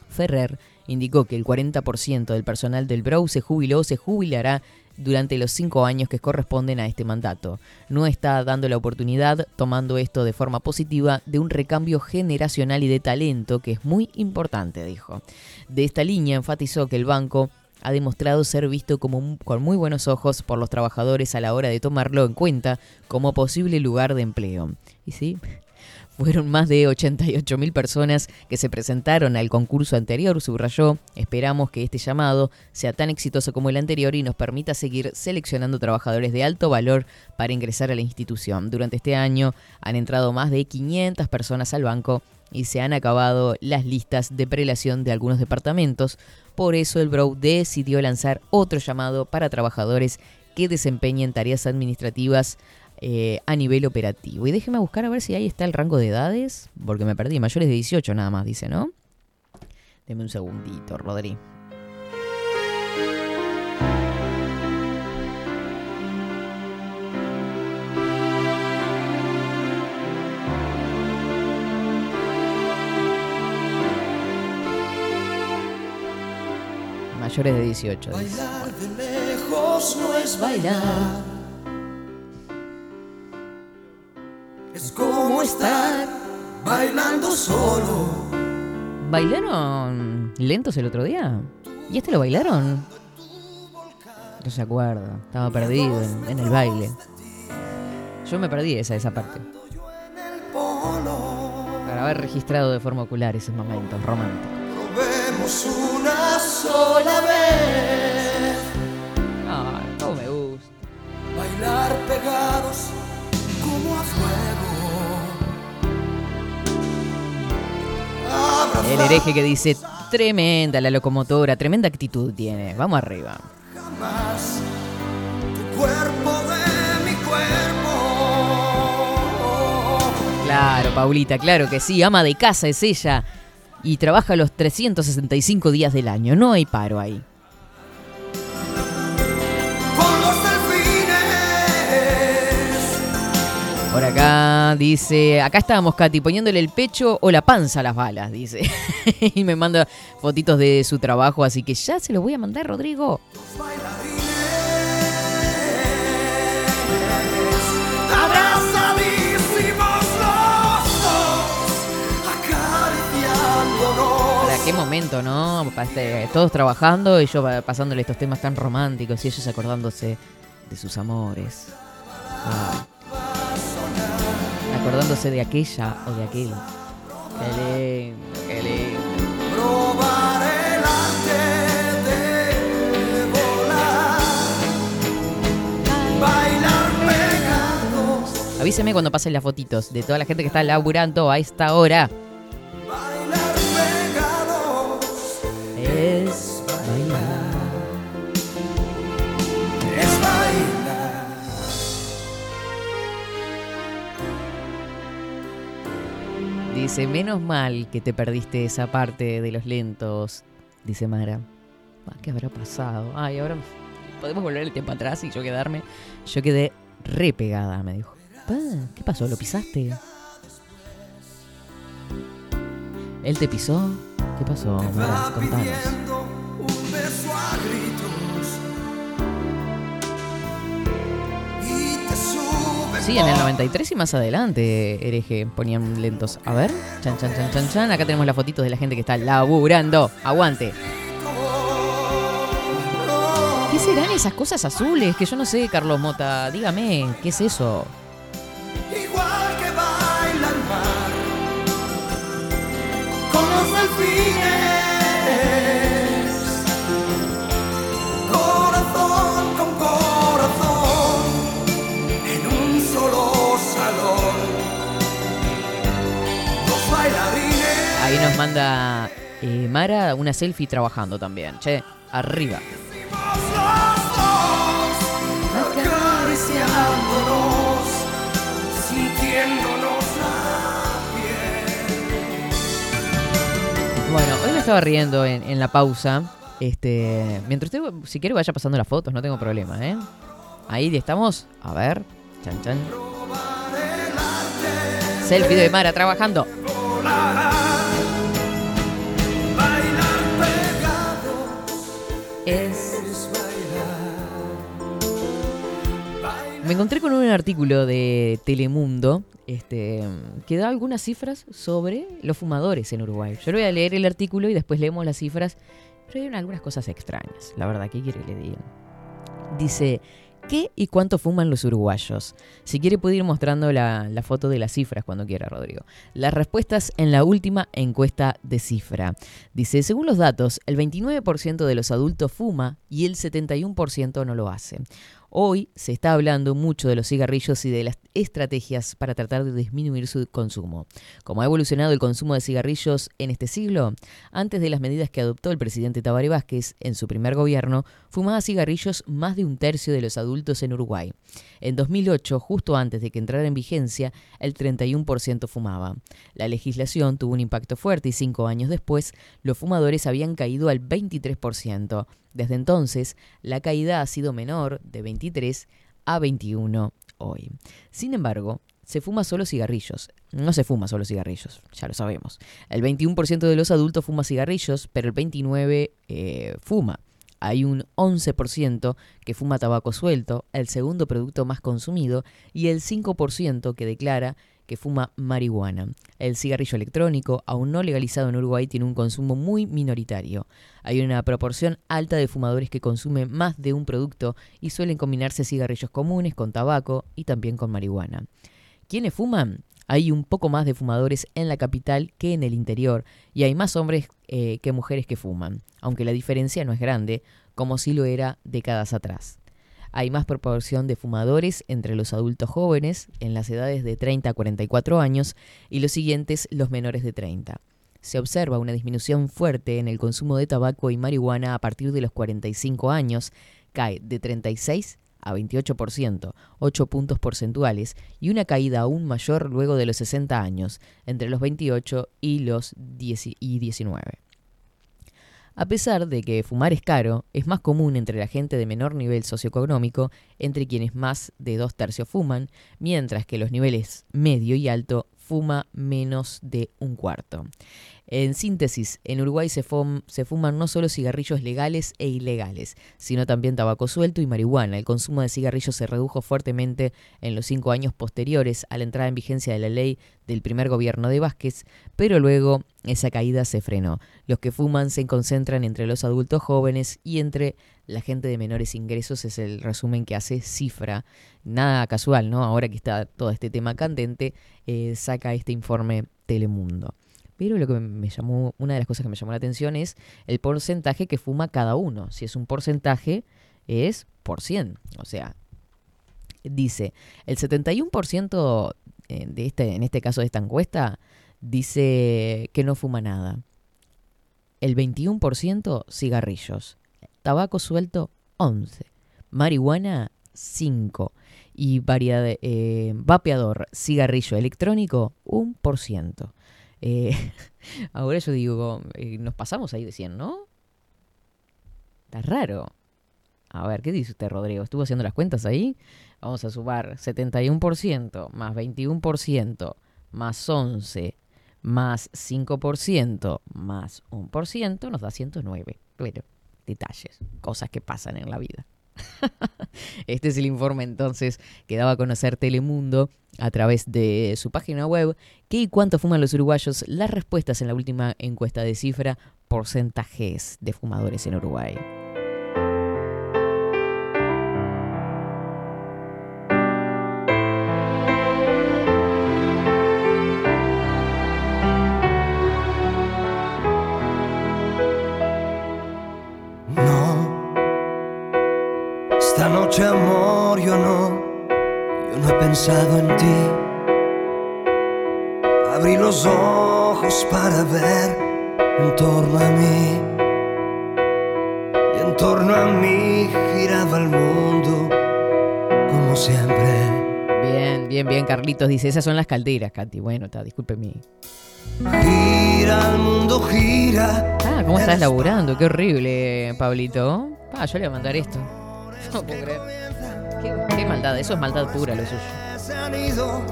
Ferrer indicó que el 40% del personal del BROW se jubiló o se jubilará durante los cinco años que corresponden a este mandato. No está dando la oportunidad, tomando esto de forma positiva, de un recambio generacional y de talento que es muy importante, dijo. De esta línea enfatizó que el banco ha demostrado ser visto como con muy buenos ojos por los trabajadores a la hora de tomarlo en cuenta como posible lugar de empleo. Y sí, fueron más de 88.000 personas que se presentaron al concurso anterior, subrayó. Esperamos que este llamado sea tan exitoso como el anterior y nos permita seguir seleccionando trabajadores de alto valor para ingresar a la institución. Durante este año han entrado más de 500 personas al banco y se han acabado las listas de prelación de algunos departamentos. Por eso el Brow decidió lanzar otro llamado para trabajadores que desempeñen tareas administrativas eh, a nivel operativo. Y déjeme buscar a ver si ahí está el rango de edades, porque me perdí. Mayores de 18 nada más, dice, ¿no? Deme un segundito, Rodri. Mayores de 18. dice. Bailar de lejos no es bailar. Es como estar bailando solo. ¿Bailaron lentos el otro día? ¿Y este lo bailaron? No se acuerda. Estaba perdido en, en el baile. Yo me perdí esa, esa parte. Para haber registrado de forma ocular esos momentos románticos. Sola vez. Ay, cómo me gusta. Bailar pegados como a fuego. El hereje que dice, tremenda la locomotora, tremenda actitud tiene. Vamos arriba. Jamás tu cuerpo de mi cuerpo. Claro, Paulita, claro que sí. Ama de casa es ella. Y trabaja los 365 días del año. No hay paro ahí. Los. Por acá dice, acá estábamos Katy poniéndole el pecho o la panza a las balas, dice. y me manda fotitos de su trabajo, así que ya se los voy a mandar, Rodrigo. Abrazadísimos qué momento, ¿no? Este, todos trabajando y yo pa- pasándole estos temas tan románticos y ellos acordándose de sus amores. Ah. Acordándose de aquella o de aquel. Qué lindo, qué lindo. Avíseme cuando pasen las fotitos de toda la gente que está laburando a esta hora. Dice, menos mal que te perdiste esa parte de los lentos, dice Mara. Ah, ¿Qué habrá pasado? Ay, ahora podemos volver el tiempo atrás y yo quedarme. Yo quedé re pegada, me dijo. ¿Qué pasó? ¿Lo pisaste? ¿Él te pisó? ¿Qué pasó, Mara? Contanos. Sí, en el 93 y más adelante, hereje, ponían lentos. A ver, chan, chan, chan, chan, chan. Acá tenemos las fotitos de la gente que está laburando. Aguante. ¿Qué serán esas cosas azules? Que yo no sé, Carlos Mota. Dígame, ¿qué es eso? igual que baila el mar los delfines. Ahí nos manda eh, Mara una selfie trabajando también. Che, arriba. Bueno, hoy me estaba riendo en, en la pausa. Este, mientras usted, si quiere, vaya pasando las fotos, no tengo problema, ¿eh? Ahí estamos. A ver. Chan, chan. Selfie de Mara trabajando. Es. Me encontré con un artículo de Telemundo este, que da algunas cifras sobre los fumadores en Uruguay. Yo le voy a leer el artículo y después leemos las cifras, pero hay algunas cosas extrañas. La verdad, ¿qué quiere que le diga? Dice, ¿qué y cuánto fuman los uruguayos? Si quiere puede ir mostrando la, la foto de las cifras cuando quiera, Rodrigo. Las respuestas en la última encuesta de cifra. Dice, según los datos, el 29% de los adultos fuma y el 71% no lo hace. Hoy se está hablando mucho de los cigarrillos y de las estrategias para tratar de disminuir su consumo. ¿Cómo ha evolucionado el consumo de cigarrillos en este siglo? Antes de las medidas que adoptó el presidente Tabaré Vázquez en su primer gobierno, fumaba cigarrillos más de un tercio de los adultos en Uruguay. En 2008, justo antes de que entrara en vigencia, el 31% fumaba. La legislación tuvo un impacto fuerte y cinco años después, los fumadores habían caído al 23%. Desde entonces, la caída ha sido menor, de 23 a 21 hoy. Sin embargo, se fuma solo cigarrillos. No se fuma solo cigarrillos, ya lo sabemos. El 21% de los adultos fuma cigarrillos, pero el 29% eh, fuma. Hay un 11% que fuma tabaco suelto, el segundo producto más consumido, y el 5% que declara que fuma marihuana. El cigarrillo electrónico, aún no legalizado en Uruguay, tiene un consumo muy minoritario. Hay una proporción alta de fumadores que consumen más de un producto y suelen combinarse cigarrillos comunes con tabaco y también con marihuana. ¿Quiénes fuman? Hay un poco más de fumadores en la capital que en el interior y hay más hombres eh, que mujeres que fuman, aunque la diferencia no es grande, como si lo era décadas atrás. Hay más proporción de fumadores entre los adultos jóvenes, en las edades de 30 a 44 años, y los siguientes los menores de 30. Se observa una disminución fuerte en el consumo de tabaco y marihuana a partir de los 45 años, cae de 36 a a 28%, 8 puntos porcentuales, y una caída aún mayor luego de los 60 años, entre los 28 y los 10 y 19. A pesar de que fumar es caro, es más común entre la gente de menor nivel socioeconómico, entre quienes más de dos tercios fuman, mientras que los niveles medio y alto fuma menos de un cuarto. En síntesis, en Uruguay se, fum- se fuman no solo cigarrillos legales e ilegales, sino también tabaco suelto y marihuana. El consumo de cigarrillos se redujo fuertemente en los cinco años posteriores a la entrada en vigencia de la ley del primer gobierno de Vázquez, pero luego esa caída se frenó. Los que fuman se concentran entre los adultos jóvenes y entre la gente de menores ingresos, es el resumen que hace Cifra. Nada casual, ¿no? Ahora que está todo este tema candente, eh, saca este informe Telemundo. Pero lo que me llamó, una de las cosas que me llamó la atención es el porcentaje que fuma cada uno. Si es un porcentaje, es por 100. O sea, dice, el 71% eh, de este, en este caso de esta encuesta, dice que no fuma nada. El 21% cigarrillos. Tabaco suelto, 11. Marihuana, 5. Y variedad, eh, vapeador, cigarrillo electrónico, 1%. Eh, ahora yo digo, eh, nos pasamos ahí de 100, ¿no? Está raro. A ver, ¿qué dice usted, Rodrigo? ¿Estuvo haciendo las cuentas ahí? Vamos a sumar 71% más 21% más 11 más 5% más 1% nos da 109. Bueno, detalles, cosas que pasan en la vida. Este es el informe entonces que daba a conocer Telemundo a través de su página web. ¿Qué y cuánto fuman los uruguayos? Las respuestas en la última encuesta de cifra, porcentajes de fumadores en Uruguay. Pensado en ti. Abrí los ojos para ver en torno a mí. Y en torno a mí giraba el mundo como siempre. Bien, bien, bien, Carlitos dice, esas son las calderas, Katy. Bueno, está, discúlpeme. Gira el mundo, gira. Ah, ¿cómo estás laburando? Qué horrible, Pablito. Ah, yo le voy a mandar esto. No puedo creer. Qué, qué maldad, eso es maldad pura lo suyo. Se han ido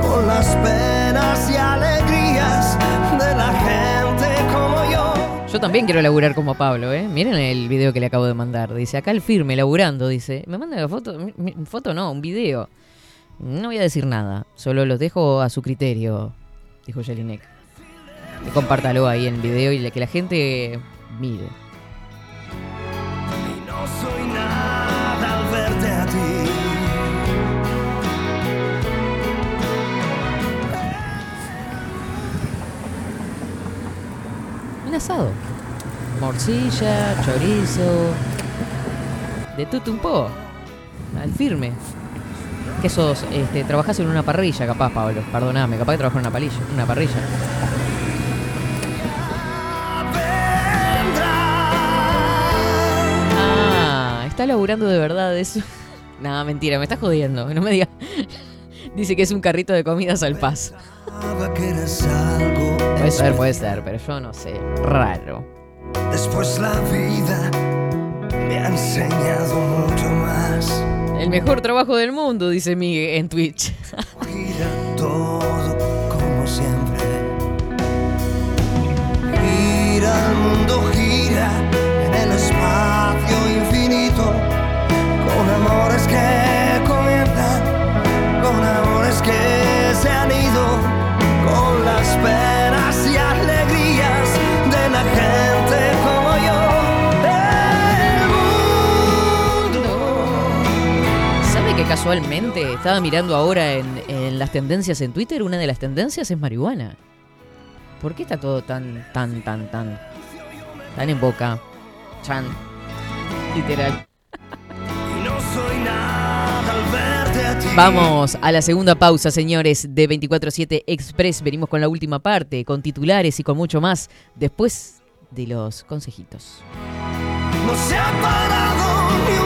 con las penas y alegrías de la gente como yo. Yo también quiero laburar como Pablo, ¿eh? Miren el video que le acabo de mandar. Dice, acá el firme, laburando, dice. Me manda la foto, foto no, un video. No voy a decir nada, solo los dejo a su criterio, dijo Jelinek. Compártalo ahí en el video y que la gente mire. Asado. Morcilla, chorizo. De tuto un po. Al firme. Que sos, este, trabajás en una parrilla, capaz, Pablo. Perdoname, capaz que trabajas en una parrilla. Una parrilla. Ah, está laburando de verdad eso. Nada, mentira, me estás jodiendo. No me digas. Dice que es un carrito de comidas al paso. Puede ser, puede ser, pero yo no sé. Raro. Después la vida me ha enseñado mucho más. El mejor trabajo del mundo, dice Miguel en Twitch. Gira todo como siempre. Gira el mundo, gira en el espacio infinito. Con amores que comienzan, con amores que se han ido. Con las penas casualmente estaba mirando ahora en, las tendencias en Twitter? Una de las tendencias es marihuana. ¿Por qué está todo tan, tan, tan, tan, tan en boca? Chan. Literal. Vamos a la segunda pausa, señores, de 24-7 Express. Venimos con la última parte, con titulares y con mucho más, después de los consejitos. No se ha parado ni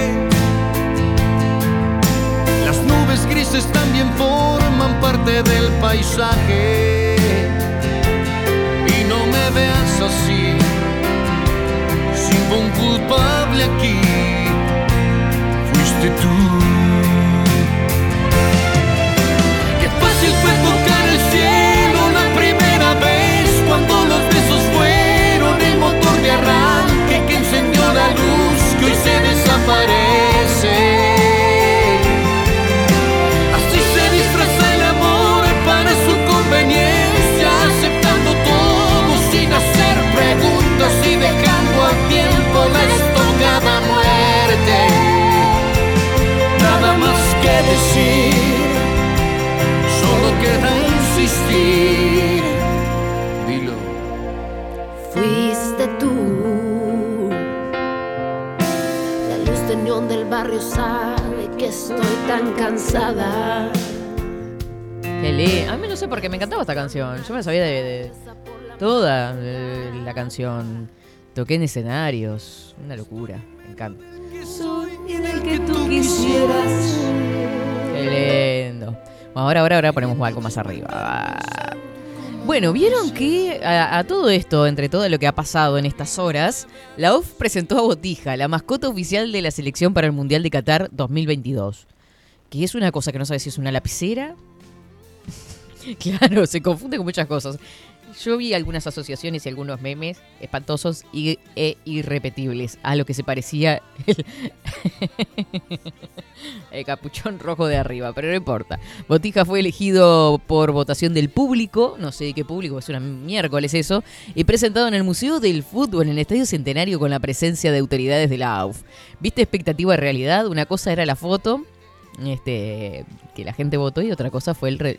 Nubes grises también forman parte del paisaje. Y no me veas así, sin un culpable aquí. Fuiste tú. Qué fácil fue decir, solo queda insistir. Dilo. Fuiste tú. La luz de neón del barrio sabe que estoy tan cansada. Li- A mí no sé por qué me encantaba esta canción. Yo me sabía de, de toda eh, la canción. Toqué en escenarios. Una locura. Me encanta. Soy en el que tú quisieras. Qué lindo. Ahora, ahora, ahora ponemos algo más arriba. Bueno, vieron que a, a todo esto, entre todo lo que ha pasado en estas horas, la UF presentó a Botija, la mascota oficial de la selección para el Mundial de Qatar 2022. Que es una cosa que no sabes si es una lapicera. claro, se confunde con muchas cosas. Yo vi algunas asociaciones y algunos memes espantosos y, e irrepetibles a lo que se parecía el, capuchón rojo de arriba, pero no importa. Botija fue elegido por votación del público, no sé qué público, es una miércoles eso, y presentado en el Museo del Fútbol en el Estadio Centenario con la presencia de autoridades de la AUF. ¿Viste expectativa de realidad? Una cosa era la foto, este, que la gente votó y otra cosa fue el,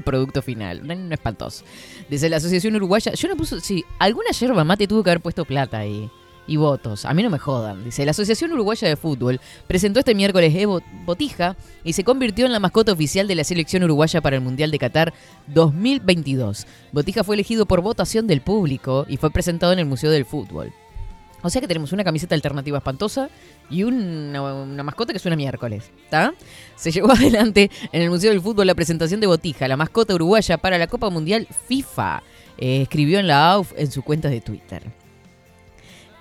producto final. No, no espantoso. Desde la Asociación Uruguaya, yo no puse, sí, alguna yerba mate tuvo que haber puesto plata ahí. Y votos, a mí no me jodan. Dice, la Asociación Uruguaya de Fútbol presentó este miércoles Evo Botija y se convirtió en la mascota oficial de la selección uruguaya para el Mundial de Qatar 2022. Botija fue elegido por votación del público y fue presentado en el Museo del Fútbol. O sea que tenemos una camiseta alternativa espantosa y una, mascota que suena miércoles. Se llevó adelante en el Museo del Fútbol la presentación de Botija, la mascota uruguaya para la Copa Mundial FIFA. Eh, escribió en la AUF en su cuenta de Twitter.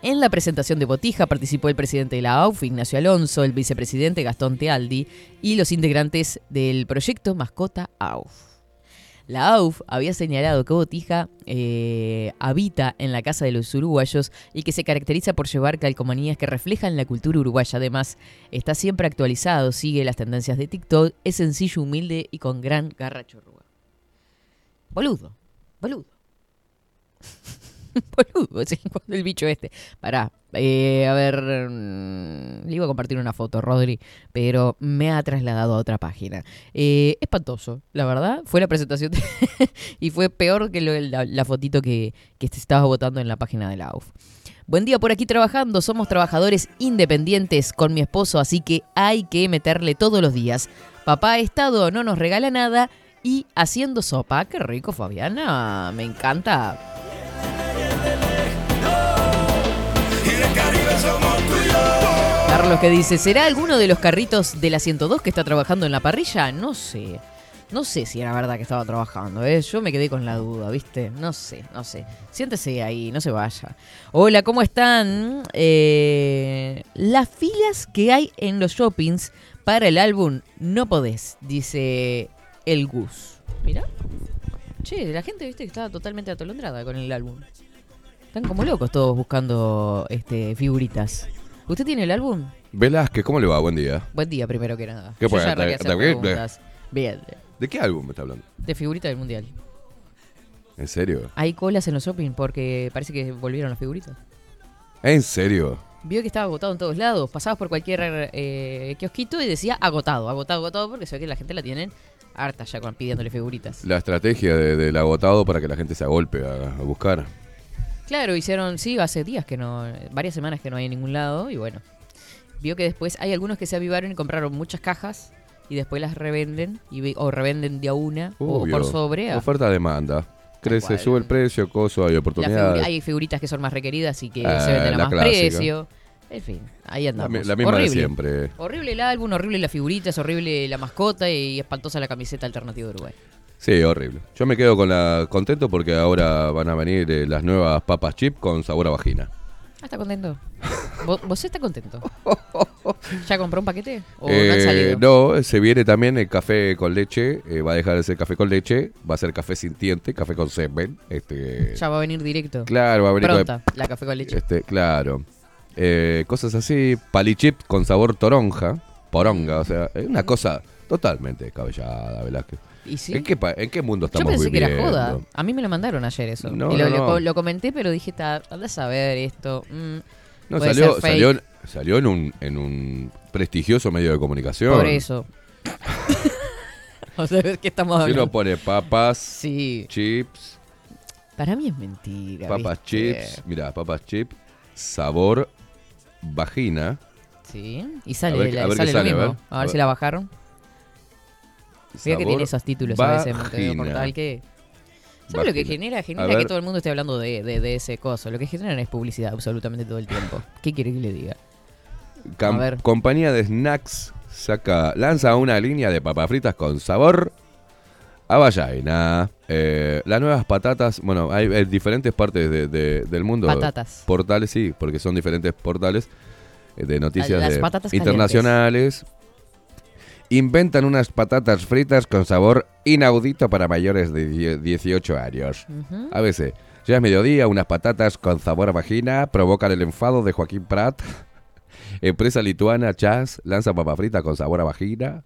En la presentación de Botija participó el presidente de la AUF, Ignacio Alonso, el vicepresidente Gastón Tealdi y los integrantes del proyecto Mascota AUF. La AUF había señalado que Botija eh, habita en la casa de los uruguayos y que se caracteriza por llevar calcomanías que reflejan la cultura uruguaya. Además, está siempre actualizado, sigue las tendencias de TikTok, es sencillo, humilde y con gran garra chorrúa. Boludo, boludo. boludo, sí, el bicho este. Pará, eh, a ver, mm, le iba a compartir una foto, Rodri, pero me ha trasladado a otra página. Eh, espantoso, la verdad. Fue la presentación y fue peor que la, fotito que, que te estaba votando en la página de la AUF. Buen día por aquí trabajando, somos trabajadores independientes con mi esposo, así que hay que meterle todos los días. Papá Estado no nos regala nada y haciendo sopa. Qué rico, Fabiana, me encanta. Carlos que dice, ¿será alguno de los carritos de la 102 que está trabajando en la parrilla? No sé. No sé si era verdad que estaba trabajando, ¿eh? Yo me quedé con la duda, ¿viste? No sé, no sé. Siéntese ahí, no se vaya. Hola, ¿cómo están? Eh, las filas que hay en los shoppings para el álbum No Podés, dice el Gus. Mira. Che, la gente, viste, que estaba totalmente atolondrada con el álbum. Están como locos todos buscando este figuritas. ¿Usted tiene el álbum? Velázquez, ¿cómo le va? Buen día. Buen día, primero que nada. ¿Qué Yo puede? ya arranqué a hacer ¿De- de- preguntas. Bien. ¿De qué álbum me está hablando? De figurita del mundial. ¿En serio? Hay colas en los shopping porque parece que volvieron las figuritas. ¿En serio? Vio que estaba agotado en todos lados. Pasabas por cualquier eh, kiosquito y decía agotado, agotado, agotado, porque se ve que la gente la tienen harta ya con pidiéndole figuritas. La estrategia de- del agotado para que la gente se agolpe a, a buscar. Claro, hicieron, sí, hace días que no, varias semanas que no hay en ningún lado y bueno. Vio que después hay algunos que se avivaron y compraron muchas cajas y después las revenden y o revenden de a una o por sobre. a- Oferta-demanda. Crece, cual. sube el precio, coso, hay oportunidades. hay figuritas que son más requeridas y que Ah, se venden a más clásica. precio. En fin, ahí andamos. la misma de horrible. siempre. Horrible el álbum, horrible las figuritas, horrible la mascota y espantosa la camiseta alternativa de Uruguay. Sí, horrible. Yo me quedo con la contento porque ahora van a venir eh, las nuevas papas chip con sabor a vagina. Ah, ¿está contento? ¿Vos, vos está contento? ¿Ya compró un paquete? ¿O no han Eh, salido? no, se viene también el café con leche. eh, va a dejar de ser café con leche. Va a ser café sintiente, café con semen. Este, Ya va a venir directo. Claro, va a venir con- Pronta, la café con leche. Este, claro. Eh, cosas así. Palichip con sabor toronja. Poronga, o sea, es una cosa totalmente descabellada, Velázquez. ¿Y sí? ¿En qué, ¿En qué mundo Yo estamos pensé que era viviendo? joda. A mí me lo mandaron ayer eso. No, y lo, no, lo- no. lo comenté, pero dije, "Ta, andás a ver esto. mm, No, salió, ser fake". salió, salió en un, en un prestigioso medio de comunicación. Por eso. o sea, ¿de qué estamos Si hablando? uno pone papas, Sí. chips, Para mí es mentira. papas ¿viste? chips, mira, papas chips, sabor vagina. Sí. Y sale, A ver- la- a ver sale lo sale, a mismo. ver. A ver. si la bajaron. Mira que sabor tiene esos títulos a veces Montevideo. Portal que... ¿Sabes lo que genera? A Genera ver. que todo el mundo esté hablando de, de- de ese coso. Lo que generan es publicidad absolutamente todo el tiempo. ¿Qué quiere que le diga? Cam- A ver. Compañía de snacks saca, lanza una línea de papas fritas con sabor a vallaina. Eh, las nuevas patatas, bueno, hay, hay diferentes partes de- de- del mundo. Patatas. Portales, sí, porque son diferentes portales eh, de noticias Las de- internacionales. Inventan unas patatas fritas con sabor inaudito para mayores de die- 18 años. A veces, ya es mediodía, unas patatas con sabor a vagina provocan el enfado de Joaquín Prat. Empresa lituana Chas lanza papa frita con sabor a vagina.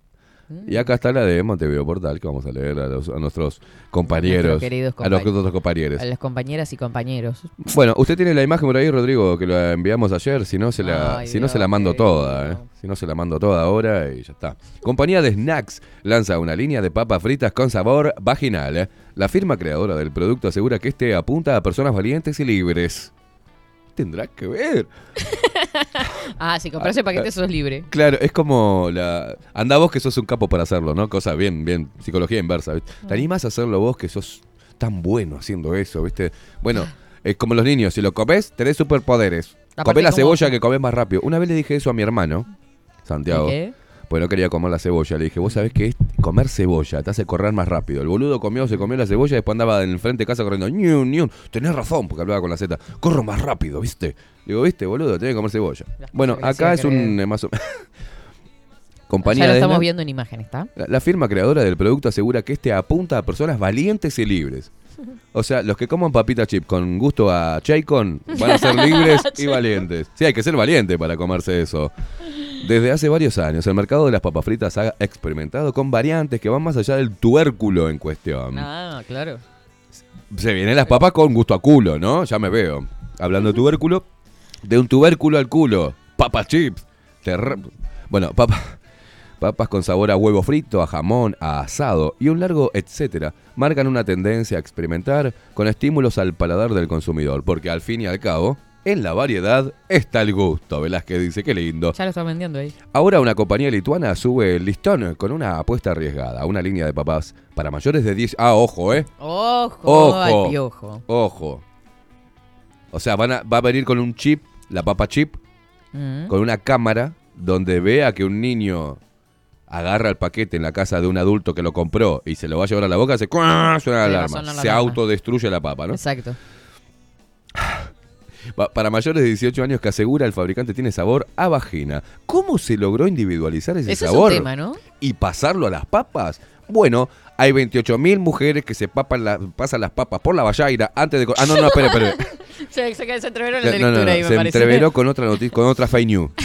Y acá está la de Montevideo Portal, que vamos a leer a, los- a nuestros compañeros. Nuestros queridos a los otros compañeros. A las compañeras y compañeros. Bueno, usted tiene la imagen por ahí, Rodrigo, que la enviamos ayer. Si no, se la, Ay, si no se la mando toda. ¿eh? Si no, se la mando toda ahora y ya está. Compañía de Snacks lanza una línea de papas fritas con sabor vaginal. ¿eh? La firma creadora del producto asegura que este apunta a personas valientes y libres. Tendrá que ver. Ah, si compras el paquete sos libre. Claro, es como la. Anda vos que sos un capo para hacerlo, ¿no? Cosa bien, bien, psicología inversa. ¿viste? ¿Te animás a hacerlo vos que sos tan bueno haciendo eso, ¿viste? Bueno, es como los niños, si lo comes, tenés superpoderes. Aparte, Comés la cebolla que comes más rápido. Una vez le dije eso a mi hermano, Santiago. ¿Y qué? Pues no quería comer la cebolla. Le dije, vos sabés que es comer cebolla te hace correr más rápido. El boludo comió, se comió la cebolla y después andaba en el frente de casa corriendo. Ñu, Ñu. Tenés razón, porque hablaba con la Z. Corro más rápido, ¿viste? Le digo, ¿viste, boludo? Tenés que comer cebolla. Bueno, acá es un eh, más o Compañía ya lo estamos viendo en imagen, ¿está? la, la firma creadora del producto asegura que este apunta a personas valientes y libres. O sea, los que coman papita chip con gusto a Chaycon van a ser libres y valientes. Sí, hay que ser valiente para comerse eso. Desde hace varios años, el mercado de las papas fritas ha experimentado con variantes que van más allá del tubérculo en cuestión. Ah, claro. Se vienen las papas con gusto a culo, ¿no? Ya me veo. Hablando de tubérculo, de un tubérculo al culo. Papas chips. Terra- Bueno, papas. Papas con sabor a huevo frito, a jamón, a asado y un largo etcétera marcan una tendencia a experimentar con estímulos al paladar del consumidor, porque al fin y al cabo, en la variedad está el gusto. Velázquez dice, qué lindo. Ya lo está vendiendo ahí. Ahora una compañía lituana sube el listón con una apuesta arriesgada, una línea de papas para mayores de 10... Ah, ojo, ¿eh? Ojo, Ojo. al piojo. Ojo. O sea, van a- va a venir con un chip, la papa chip, Mm. con una cámara donde vea que un niño agarra el paquete en la casa de un adulto que lo compró y se lo va a llevar a la boca, se suena la Sí, alarma. la se alarma. autodestruye la papa, ¿no? Exacto. Pa- Para mayores de 18 años que asegura el fabricante tiene sabor a vagina. ¿Cómo se logró individualizar ese Ese es un sabor? tema, ¿no? ¿Y pasarlo a las papas? Bueno, hay 28.000 mujeres que se papan la- pasan las papas por la vallaira antes de... Ah, no, no, espere, espere. Se, se, se entreveró en la No, lectura no, ahí, me se parece. entreveró con otra noticia, con otra fake news.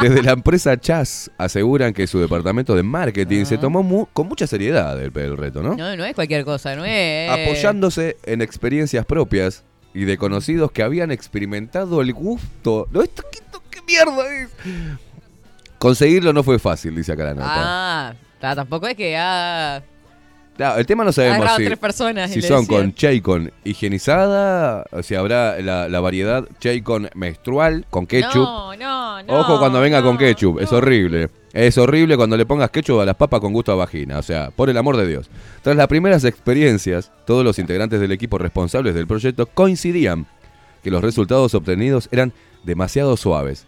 Desde la empresa Chas aseguran que su departamento de marketing se tomó mu- con mucha seriedad el, el reto, ¿no? No, no es cualquier cosa, no es. Apoyándose en experiencias propias y de conocidos que habían experimentado el gusto. ¿No? ¿Esto, qué, esto qué mierda es? Conseguirlo no fue fácil, dice acá la nota. Ah, ta, tampoco es que ha Claro, el tema no sabemos si, tres personas. si son decían- con Chaycon higienizada, o si habrá la, la variedad Chaycon menstrual con ketchup. No, no, no. Ojo cuando venga con ketchup, es horrible. Es horrible cuando le pongas ketchup a las papas con gusto a vagina, o sea, por el amor de Dios. Tras las primeras experiencias, todos los integrantes del equipo responsables del proyecto coincidían que los resultados obtenidos eran demasiado suaves.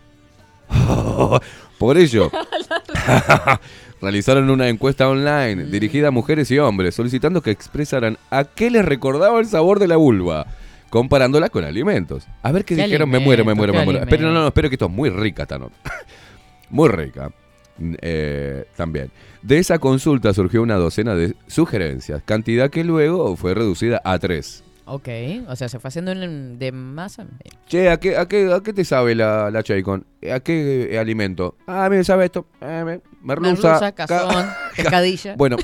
por ello, realizaron una encuesta online dirigida a mujeres y hombres, solicitando que expresaran a qué les recordaba el sabor de la vulva, comparándola con alimentos. A ver qué, ¿Qué dijeron, me muero, me muero, me ¿Qué muero. Esperen, no, no, espero que esto es muy rica esta nota. muy rica. Mm, eh, también. De esa consulta surgió una docena de sugerencias, cantidad que luego fue reducida a tres. Ok, o sea, se fue haciendo en- de más a menos. Che, ¿a qué, a qué, a qué te sabe la, la Chaycon? ¿A qué eh, alimento? Ah, me sabe esto. Eh, me- merluza. Merluza, ca- cazón, pescadilla. Bueno,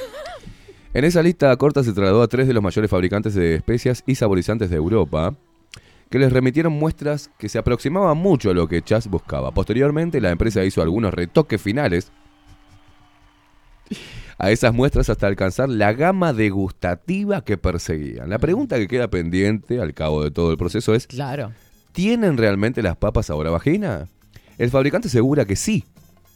en esa lista corta se trasladó a tres de los mayores fabricantes de especias y saborizantes de Europa, que les remitieron muestras que se aproximaban mucho a lo que Chas buscaba. Posteriormente, la empresa hizo algunos retoques finales a esas muestras hasta alcanzar la gama degustativa que perseguían. La pregunta que queda pendiente al cabo de todo el proceso es, Claro. ¿tienen realmente las papas sabor a vagina? El fabricante asegura que sí,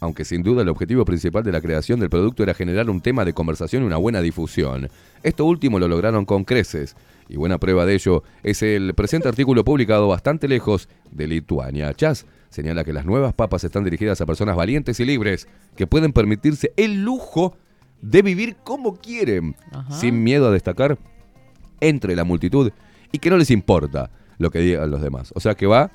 aunque sin duda el objetivo principal de la creación del producto era generar un tema de conversación y una buena difusión. Esto último lo lograron con creces, y buena prueba de ello es el presente artículo publicado bastante lejos de Lituania. Chas señala que las nuevas papas están dirigidas a personas valientes y libres que pueden permitirse el lujo de vivir como quieren, Ajá. sin miedo a destacar entre la multitud y que no les importa lo que digan los demás. O sea que va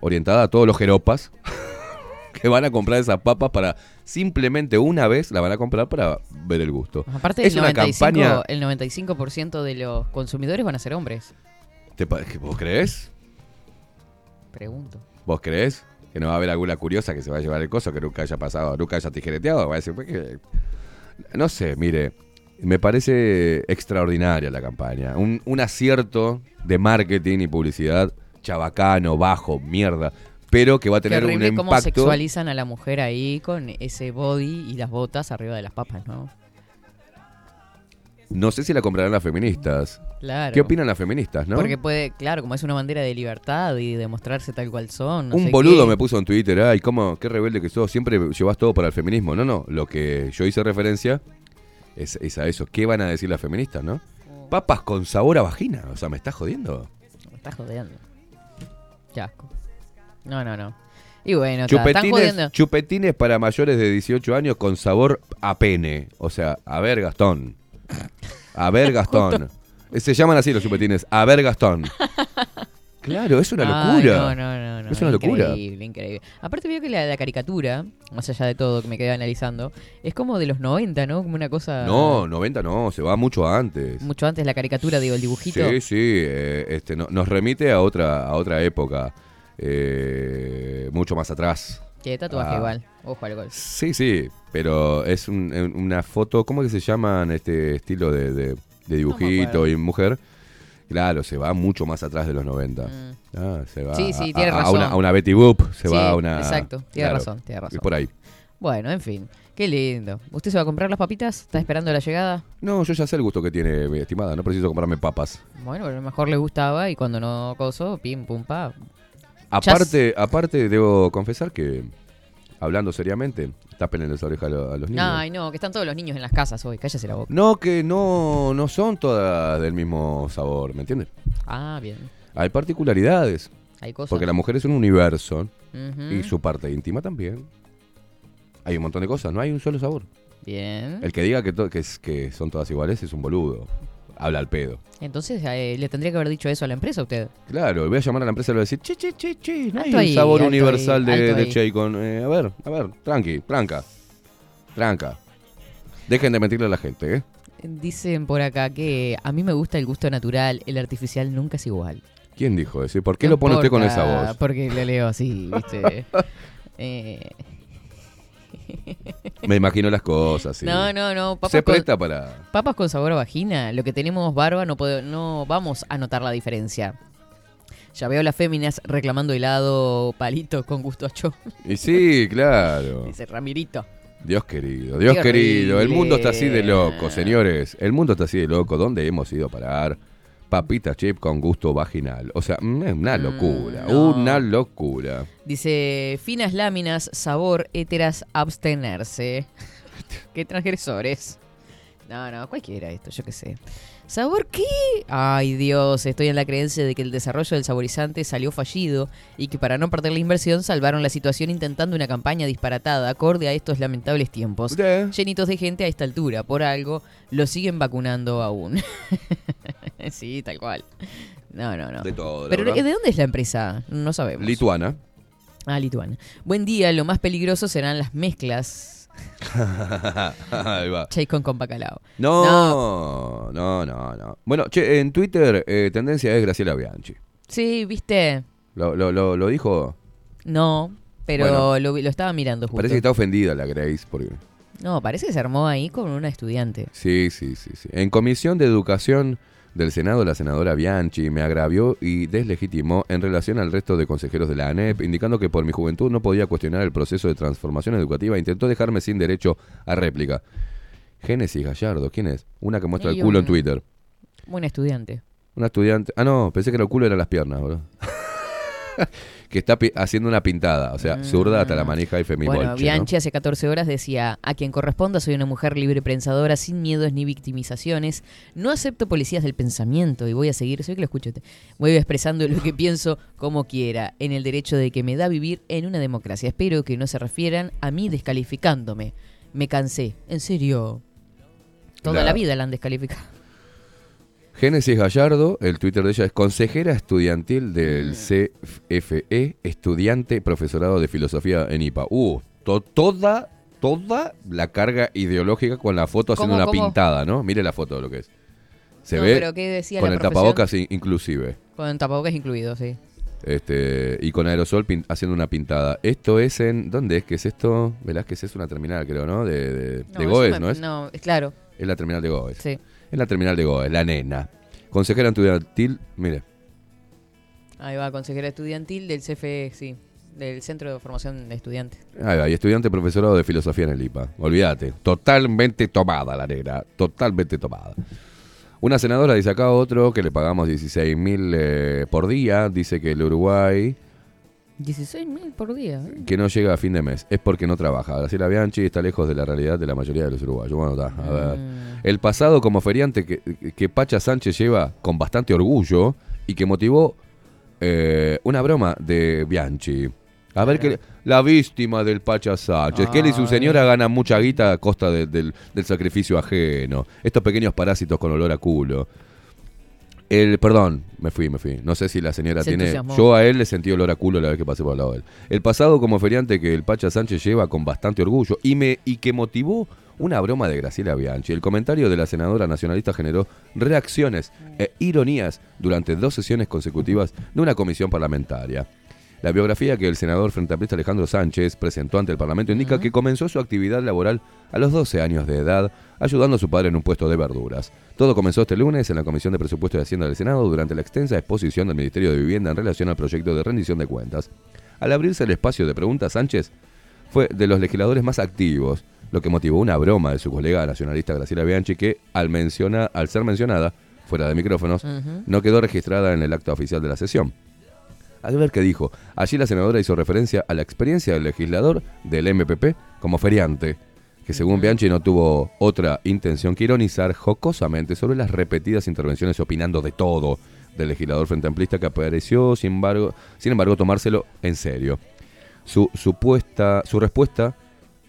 orientada a todos los jeropas que van a comprar esas papas para simplemente una vez la van a comprar para ver el gusto. Aparte, es el, una 95, campaña. el 95% de los consumidores van a ser hombres. ¿Te ¿Vos crees? Pregunto. ¿Vos crees? Que no va a haber alguna curiosa que se va a llevar el coso que nunca haya pasado, nunca haya tijereteado. Va a decir, "¿Por qué?". No sé, mire. Me parece extraordinaria la campaña. Un, un acierto de marketing y publicidad chabacano, bajo, mierda. Pero que va a Qué tener un horrible cómo impacto. sexualizan a la mujer ahí con ese body y las botas arriba de las papas, ¿no? No sé si la comprarán las feministas. Claro. ¿Qué opinan las feministas, no? Porque puede, claro, como es una bandera de libertad y de mostrarse tal cual son. no un sé boludo qué. me puso en Twitter, ay, cómo, qué rebelde que sos, siempre llevas todo para el feminismo. No, no, lo que yo hice referencia es, es a eso. ¿Qué van a decir las feministas, no? Oh. Papas con sabor a vagina, o sea, me estás jodiendo. Me estás jodiendo. Qué asco. No, no, no. Y bueno, Chupetines, jodiendo. chupetines para mayores de 18 años con sabor a pene. O sea, a ver Gastón. A ver Gastón. Se llaman así los chupetines, a ver Gastón. Claro, es una Ay, locura. no, no, no, no. Es una locura. Increíble, increíble. Aparte veo que la, la caricatura, más allá de todo que me quedé analizando, es como de los 90, ¿no? Como una cosa... No, 90 no, se va mucho antes. Mucho antes la caricatura, digo, el dibujito. Sí, sí, eh, este, no- nos remite a otra, a otra época, eh, mucho más atrás. Que tatuaje Ah, igual. Ojo al gol. Sí, sí, pero es un- en- una foto, ¿cómo que se llaman este estilo de, de- de dibujito y mujer? Claro, se va mucho más atrás de los 90. Ah, se va Mm. Sí, sí, a- tiene a, a razón. una, a una Betty Boop, se Sí, va a una... exacto, tiene claro, razón, tiene razón. es por ahí. Bueno, en fin. Qué lindo. ¿Usted se va a comprar las papitas? ¿Está esperando la llegada? No, yo ya sé el gusto que tiene mi estimada, no preciso comprarme papas. Bueno, a lo mejor le gustaba y cuando no coso, pim, pum, pa. Aparte, aparte debo confesar que, hablando seriamente, tapen las orejas a, lo- a los niños. Ay, no, que están todos los niños en las casas hoy. Cállese la boca. No, que no, no son todas del mismo sabor, ¿me entiendes? Ah, bien. Hay particularidades. Hay cosas. Porque la mujer es un universo y su parte íntima también. Hay un montón de cosas, no hay un solo sabor. Bien. El que diga que, to- que, es- que son todas iguales es un boludo. Habla al pedo. Entonces, eh, le tendría que haber dicho eso a la empresa a usted. Claro, voy a llamar a la empresa y le voy a decir, che, che, che, che, no hay Alto un ahí, sabor universal ahí, de, de. Chaycon. Eh, a ver, a ver, tranqui, tranca. Tranca. Dejen de mentirle a la gente, ¿eh? Dicen por acá que a mí me gusta el gusto natural, el artificial nunca es igual. ¿Quién dijo eso? ¿Y por qué No lo pone usted con esa voz? Porque le leo así, ¿viste? Eh, Me imagino las cosas, sí. No, no, no. Papas Se con- presta para. Papas con sabor a vagina. Lo que tenemos barba no, puede- no vamos a notar la diferencia. Ya veo a las féminas reclamando helado palito con gusto a cho. Y sí, claro. Dice Ramirito. Dios querido, Dios Qué querido. El mundo está así de loco, señores. El mundo está así de loco. ¿Dónde hemos ido a parar? Papita chip con gusto vaginal. O sea, mm, es una locura. no. Una locura. Dice, finas láminas, sabor, héteras, abstenerse. qué transgresores. No, no, cualquiera esto, yo qué sé. ¿Sabor qué? Ay Dios, estoy en la creencia de que el desarrollo del saborizante salió fallido y que para no perder la inversión salvaron la situación intentando una campaña disparatada acorde a estos lamentables tiempos. Llenitos de gente a esta altura, por algo, lo siguen vacunando aún. sí, tal cual. No, no, no. De todo, Pero verdad. ¿de dónde es la empresa? No sabemos. Lituana. Ah, Lituania. Buen día, lo más peligroso serán las mezclas. Ahí va. Chaycon con bacalao. No, no, no, no. Bueno, che, en Twitter, eh, tendencia es Graciela Bianchi. Sí, ¿viste? ¿Lo, lo, lo, lo dijo? No, pero Bueno. lo, lo estaba mirando justo. Parece que está ofendida la Grace. Porque... No, parece que se armó ahí con una estudiante. Sí, sí, sí, sí. En Comisión de Educación del Senado, la senadora Bianchi me agravió y deslegitimó en relación al resto de consejeros de la ANEP, indicando que por mi juventud no podía cuestionar el proceso de transformación educativa. Intentó dejarme sin derecho a réplica. Génesis Gallardo, ¿quién es? Una que muestra el culo en un- Twitter. Buena estudiante. Una estudiante. Ah, no, pensé que el culo eran las piernas, boludo. que está haciendo una pintada. O sea, zurda hasta la manija y. Bueno, Bianchi hace 14 horas decía, a quien corresponda soy una mujer libre pensadora, sin miedos ni victimizaciones, no acepto policías del pensamiento y voy a seguir, soy que lo escucho, voy expresando lo que pienso como quiera, en el derecho de que me da vivir en una democracia. Espero que no se refieran a mí descalificándome. Me cansé, en serio. Toda La- la vida la han descalificado. Génesis Gallardo, el Twitter de ella es consejera estudiantil del CFE, estudiante profesorado de filosofía en IPA. Uh, to- toda, toda la carga ideológica con la foto haciendo ¿Cómo, una cómo? pintada, ¿no? Mire la foto de lo que es. Se No, ve pero ¿qué decía con la el profesión? tapabocas in- inclusive. Con tapabocas incluido, sí. Este, y con aerosol haciendo una pintada. Esto es en. ¿Dónde es que es esto? Velázquez es una terminal, creo, ¿no? De, de, de eso Goes, me- ¿no es? No, es claro. Es la terminal de Goes. Sí. Es la terminal de Goes, la nena. Consejera estudiantil, mire. Ahí va, consejera estudiantil del CFE, sí. Del Centro de Formación de Estudiantes. Ahí va, y estudiante profesorado de filosofía en el IPA. Olvídate. Totalmente tomada la negra. Totalmente tomada. Una senadora dice acá otro que le pagamos 16 mil eh, por día. Dice que el Uruguay 16 mil por día. ¿eh? que no llega a fin de mes es porque no trabaja. Graciela Bianchi está lejos de la realidad de la mayoría de los uruguayos. Bueno, está, a ver. El pasado como feriante que, que Pacha Sánchez lleva con bastante orgullo y que motivó eh, una broma de Bianchi. A ver que la víctima del Pacha Sánchez, que él y su señora ganan mucha guita a costa de- del, del sacrificio ajeno. Estos pequeños parásitos con olor a culo. El, perdón, me fui, me fui. No sé si la señora Se tiene. entusiasmó. Yo a él le sentí olor a culo la vez que pasé por al lado de él. El pasado como feriante que el Pacha Sánchez lleva con bastante orgullo y, me, y que motivó una broma de Graciela Bianchi. El comentario de la senadora nacionalista generó reacciones e ironías durante dos sesiones consecutivas de una comisión parlamentaria. La biografía que el senador frente amplista Alejandro Sánchez presentó ante el Parlamento indica que comenzó su actividad laboral a los 12 años de edad, ayudando a su padre en un puesto de verduras. Todo comenzó este lunes en la Comisión de Presupuesto y Hacienda del Senado durante la extensa exposición del Ministerio de Vivienda en relación al proyecto de rendición de cuentas. Al abrirse el espacio de preguntas, Sánchez fue de los legisladores más activos, lo que motivó una broma de su colega nacionalista Graciela Bianchi que, al, menciona, al ser mencionada, fuera de micrófonos, no quedó registrada en el acta oficial de la sesión. Al ver qué dijo, allí la senadora hizo referencia a la experiencia del legislador del MPP como feriante, que según Bianchi no tuvo otra intención que ironizar jocosamente sobre las repetidas intervenciones opinando de todo del legislador frente amplista que apareció, sin embargo, sin embargo tomárselo en serio. Su, supuesta, su respuesta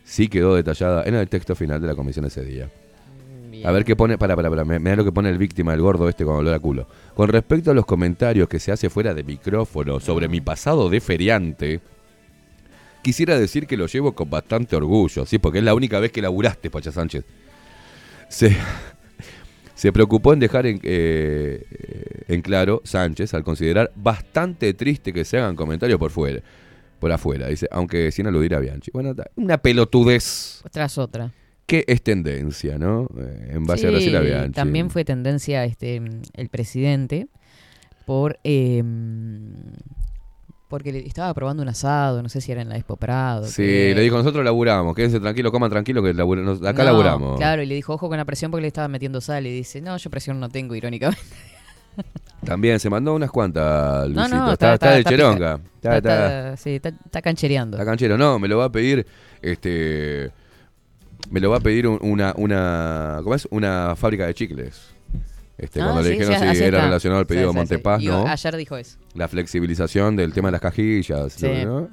sí quedó detallada en el texto final de la comisión ese día. A ver qué pone, para, para, para, lo que pone el víctima, el gordo este con olor a culo. Con respecto a los comentarios que se hace fuera de micrófono sobre mi pasado de feriante, quisiera decir que lo llevo con bastante orgullo, sí, porque es la única vez que laburaste, Pacha Sánchez. Se, se preocupó en dejar en, eh, en claro Sánchez al considerar bastante triste que se hagan comentarios por fuera. por afuera. Dice, aunque sin aludir a Bianchi. Bueno, una pelotudez Tras otra. Que es tendencia, ¿no? Eh, en base a Sí, Graciela Bianchi. También fue tendencia este el presidente por eh, porque le estaba probando un asado, no sé si era en la Expo Prado. Sí, que- le dijo, nosotros laburamos, quédense tranquilos, coman tranquilo que nos- acá No, laburamos. Claro, y le dijo, ojo con la presión porque le estaba metiendo sal. Y dice, no, yo presión no tengo, irónicamente. También se mandó unas cuantas, No, Luisito. no, está, está de está cheronga. pica- Está, está- está- sí, está, está canchereando. está canchero. No, me lo va a pedir, este... Me lo va a pedir un- una, una, ¿cómo es? Una fábrica de chicles. Este, Ah, cuando le sí, dijeron sí, si era relacionado al Sí, pedido de sí, Montepaz, sí. Y ¿no? ayer dijo eso. La flexibilización del tema de las cajillas, Sí. ¿no?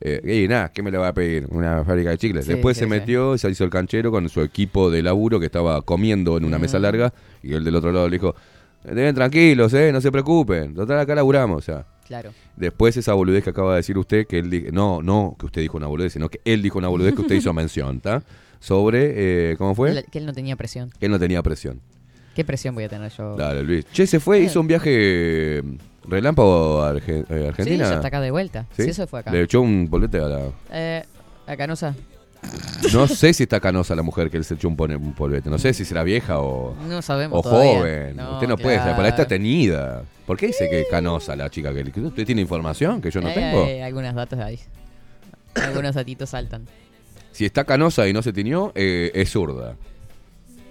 Eh, eh, y nada, ¿qué me le va a pedir? Una fábrica de chicles. Sí, Después sí, se sí. metió, se hizo el canchero con su equipo de laburo que estaba comiendo en una mesa larga y el del otro lado le dijo, Deben tranquilos, eh, no se preocupen. Total, acá laburamos, o sea. Claro. Después esa boludez que acaba de decir usted, que él di- no, no que usted dijo una boludez, sino que él dijo una boludez que usted hizo mención, ¿está? Sobre, eh, ¿cómo fue? La- Que él no tenía presión. Que él no tenía presión. ¿Qué presión voy a tener yo? Dale, Luis. Che, se fue, hizo un viaje mm, relámpago a Arge- eh, Argentina. Sí, ya está acá de vuelta. Sí, eso fue acá. Le echó un bolete a la... Eh, a Canosa. No sé si está canosa la mujer que él se echó un, polvete. No sé si será vieja o, No sabemos o todavía. joven. No, usted no puede saber, para claro. está teñida. ¿Por qué dice que es canosa la chica? que ¿Usted tiene información que yo no Eh, tengo? eh, algunos datos ahí. Algunos datitos saltan. Si está canosa y no se tiñó, eh, es zurda.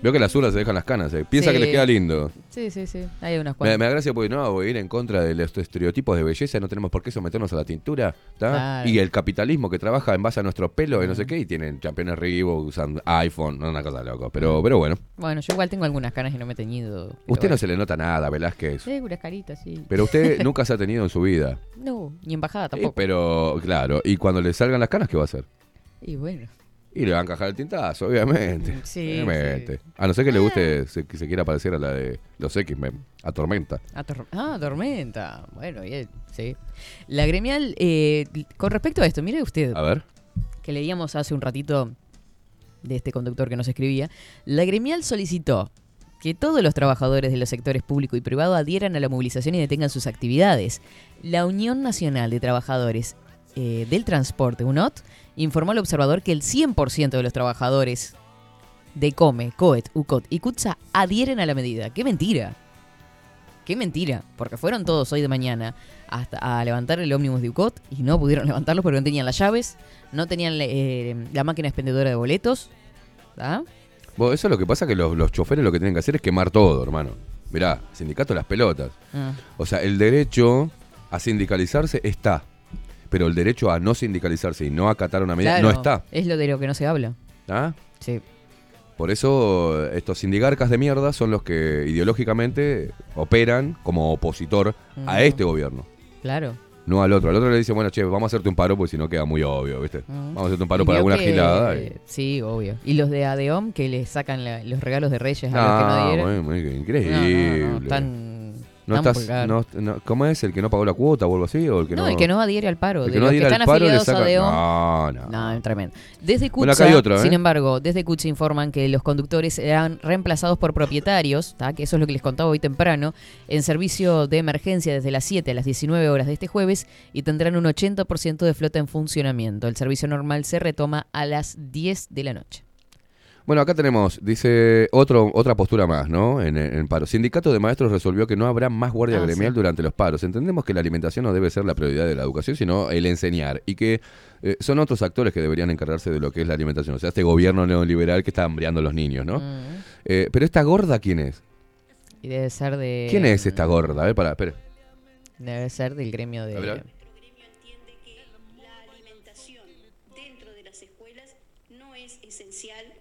Veo que las zurdas se dejan las canas. eh. Piensa Sí. que les queda lindo. Sí, sí, sí. Hay unas Me, cuantas. me da gracia porque no voy a ir en contra de los estereotipos de belleza, no tenemos por qué someternos a la tintura, ¿tá? Claro. Y el capitalismo que trabaja en base a nuestro pelo y no sé qué, y tienen campeones Reebok, usan iPhone, no, una cosa loco. Pero, pero bueno, Bueno, yo igual tengo algunas canas y no me he teñido. pero usted no bueno. se le nota nada, Velázquez. Sí, unas caritas, sí. Pero usted nunca se ha tenido en su vida. No, ni embajada Eh, tampoco. pero, claro, y cuando le salgan las canas, ¿qué va a hacer? Y bueno. Y le va a encajar el tintazo, obviamente. Sí, obviamente. A no ser que le guste, se, que se quiera parecer a la de los X-Men, a Tormenta. Ah, tor- ah, tormenta. Bueno, bien, sí. La gremial, eh, con respecto a esto, mire usted, A ver. que leíamos hace un ratito de este conductor que nos escribía, la gremial solicitó que todos los trabajadores de los sectores público y privado adhieran a la movilización y detengan sus actividades. La Unión Nacional de Trabajadores eh, del Transporte, UNOT, informó al observador que el 100% de los trabajadores de COME, COET, UCOT y CUTSA adhieren a la medida. ¡Qué mentira! ¡Qué mentira! Porque fueron todos hoy de mañana hasta a levantar el ómnibus de UCOT y no pudieron levantarlo porque no tenían las llaves, no tenían eh, la máquina expendedora de boletos. ¿ah? Bueno, eso es lo que pasa que los, los choferes lo que tienen que hacer es quemar todo, hermano. Mirá, sindicato de las pelotas. Ah. O sea, el derecho a sindicalizarse está. Pero el derecho a no sindicalizarse y no acatar una medida Claro, no está. Es lo de lo que no se habla. ¿Ah? Sí. Por eso estos sindigarcas de mierda son los que ideológicamente operan como opositor a este gobierno. Claro. No al otro. Al otro le dice, bueno, che, vamos a hacerte un paro porque si no queda muy obvio, ¿viste? Vamos a hacerte un paro Y para alguna que- gilada. y- Sí, obvio. Y los de ADEOM que le sacan la- los regalos de Reyes a los que Ah, no dieron. muy- muy increíble. No, no, tan- No estás, no, no- ¿Cómo es? ¿El que no pagó la cuota o algo así? ¿O el que no, no, el que no adhiere al paro. el de que no los que adhiere al están afiliados a sacan- ADEOM. No, no. No, tremendo. Desde Bueno, hay otro, ¿eh? sin embargo, desde CUTSA informan que los conductores serán reemplazados por propietarios, ¿tá? que eso es lo que les contaba hoy temprano, en servicio de emergencia desde las 7 a las 19 horas de este jueves y tendrán un 80% de flota en funcionamiento. El servicio normal se retoma a las 10 de la noche. Bueno, acá tenemos, dice otro, otra postura más, ¿no? En, en paro. Sindicato de Maestros resolvió que no habrá más guardia Ah, gremial sí. durante los paros. Entendemos que la alimentación no debe ser la prioridad de la educación, sino el enseñar. Y que eh, son otros actores que deberían encargarse de lo que es la alimentación. O sea, este gobierno neoliberal que está hambriando a los niños, ¿no? Mm. Eh, pero esta gorda, ¿quién es? Y debe ser de... ¿Quién es esta gorda? A ver, para, espera. Debe ser del gremio de... A ver, a ver.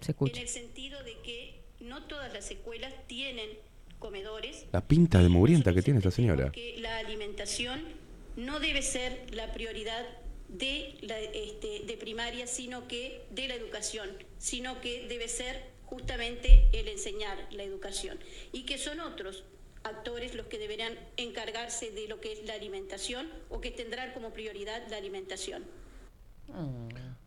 Se escucha. en el sentido de que no todas las escuelas tienen comedores La pinta de mugrienta que tiene esta señora. que la alimentación no debe ser la prioridad de, la, este, de primaria, sino que de la educación, sino que debe ser justamente el enseñar la educación y que son otros actores los que deberán encargarse de lo que es la alimentación o que tendrán como prioridad la alimentación.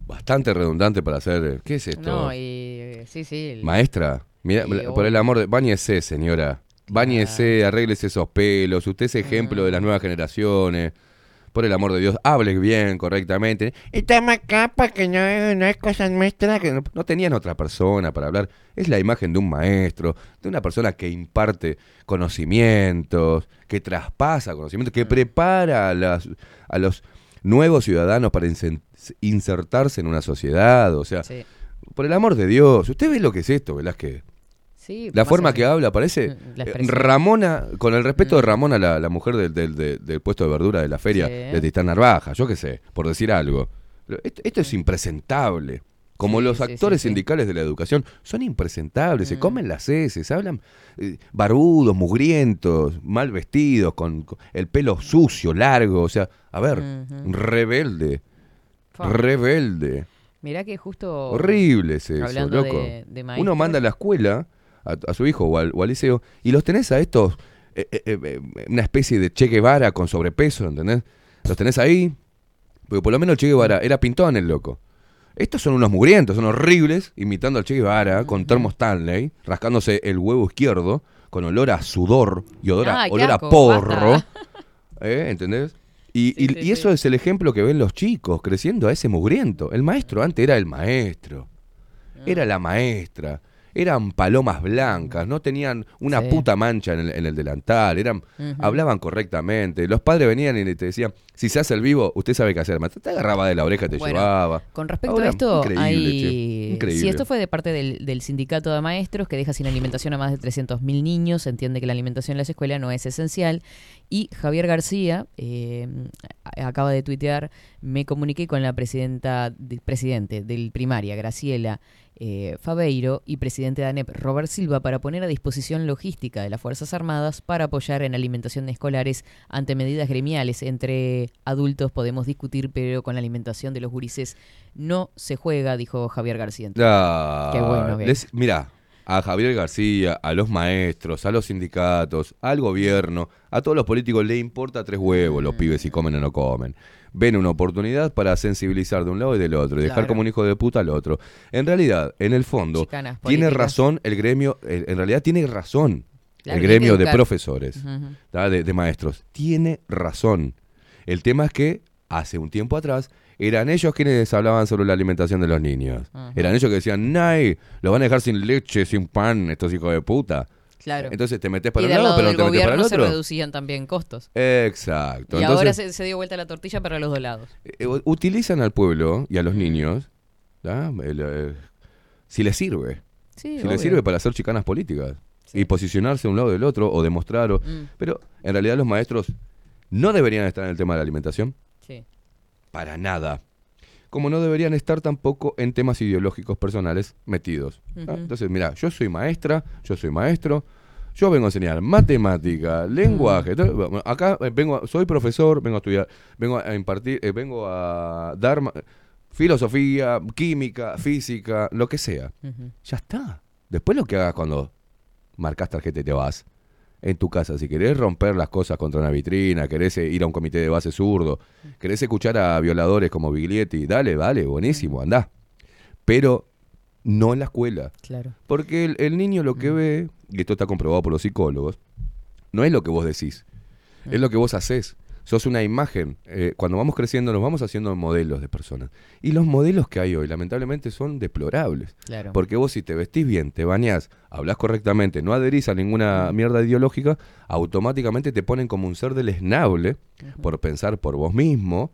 Bastante redundante para hacer. ¿Qué es esto? No, y... eh, Sí, sí. el- Maestra, mira, por el amor de. Báñese, señora. Báñese, arréglese esos pelos. Usted es ejemplo de las nuevas generaciones. Por el amor de Dios, hable bien, correctamente. Y toma acá para que no, no es cosa nuestra. Que no, no tenían otra persona para hablar. Es la imagen de un maestro, de una persona que imparte conocimientos, que traspasa conocimientos, que prepara a, las- a los nuevos ciudadanos para insertarse en una sociedad. O sea, Sí. por el amor de Dios, ¿usted ve lo que es esto, Velázquez? Sí, La forma que habla parece Mm, eh. Ramona, con el respeto de Ramona, la, la mujer del, del- de- del puesto de verdura de la feria Sí. de Titán Narvaja, yo qué sé, por decir algo. Esto, esto es impresentable. Como los actores sindicales de la educación son impresentables, se comen las heces, hablan eh, barbudos, mugrientos, mal vestidos, con, con el pelo sucio, largo, o sea, a ver, rebelde, Rebelde. Mirá que justo. Horrible es eso, hablando loco. de- de Uno manda a la escuela a, a su hijo o al, o al liceo y los tenés a estos, eh, eh, eh, una especie de Che Guevara con sobrepeso, ¿entendés? Los tenés ahí, porque por lo menos el Che Guevara era pintón el loco. Estos son unos mugrientos, son horribles, imitando al Che Guevara con termo Stanley, rascándose el huevo izquierdo, con olor a sudor y olor a, olor a porro. ¿Eh? ¿Entendés? Y, y- sí, y eso es el ejemplo que ven los chicos creciendo a ese mugriento. El maestro antes era el maestro, era la maestra, eran palomas blancas, no tenían una Sí. puta mancha en el, en el delantal, eran, hablaban correctamente. Los padres venían y te decían, si se hace el vivo, usted sabe qué hacer. Te agarraba de la oreja te Bueno, llevaba. Con respecto Ahora, a esto, increíble, hay... increíble. Si esto fue de parte del, del sindicato de maestros que deja sin alimentación a más de 300.000 niños, entiende que la alimentación en las escuelas no es esencial. Y Javier García eh, acaba de tuitear, me comuniqué con la presidenta, de- presidente del primaria, Graciela eh, Fabeiro, y presidente de ANEP, Robert Silva, para poner a disposición logística de las Fuerzas Armadas para apoyar en alimentación de escolares ante medidas gremiales. Entre adultos podemos discutir, pero con la alimentación de los gurises no se juega, dijo Javier García. Ah, Qué bueno que- les- Mirá, a Javier García, a los maestros, a los sindicatos, al gobierno, a todos los políticos le importa tres huevos los pibes si comen o no comen. Ven una oportunidad para sensibilizar de un lado y del otro y dejar Claro. como un hijo de puta al otro. En realidad, en el fondo, Chicanas tiene razón el gremio, en realidad tiene razón el gremio de profesores, de, de maestros. Tiene razón. El tema es que hace un tiempo atrás eran ellos quienes hablaban sobre la alimentación de los niños. Eran ellos que decían, ¡Nay! Lo van a dejar sin leche, sin pan, estos hijos de puta. Claro. Entonces te metes para y un lado, pero no te metes para el gobierno se otro. reducían también costos. Exacto. y Entonces, ahora se, se dio vuelta la tortilla para los dos lados. eh, utilizan al pueblo y a los niños. El, eh, si les sirve. Sí, si obvio. les sirve para hacer chicanas políticas. Y posicionarse a un lado del otro o demostrar. o- Mm. Pero en realidad los maestros no deberían estar en el tema de la alimentación. Sí. Para nada. Como no deberían estar tampoco en temas ideológicos personales metidos. Entonces, mira, yo soy maestra, yo soy maestro, yo vengo a enseñar matemática, lenguaje. bueno, Acá eh, vengo, soy profesor, vengo a estudiar, vengo a impartir, eh, vengo a dar filosofía, química, física, lo que sea. Ya está. Después lo que hagas cuando marcas tarjeta y te vas. En tu casa, si querés romper las cosas contra una vitrina, querés eh, ir a un comité de base zurdo, querés escuchar a violadores como Biglietti, dale, dale, buenísimo, andá. Pero no en la escuela. Claro. Porque el, el niño lo que ve, y esto está comprobado por los psicólogos, no es lo que vos decís, es lo que vos haces. Sos una imagen. Eh, cuando vamos creciendo nos vamos haciendo modelos de personas. Y los modelos que hay hoy, lamentablemente, son deplorables. Claro. Porque vos si te vestís bien, te bañás, hablas correctamente, no adherís a ninguna mierda ideológica, automáticamente te ponen como un ser deleznable por pensar por vos mismo,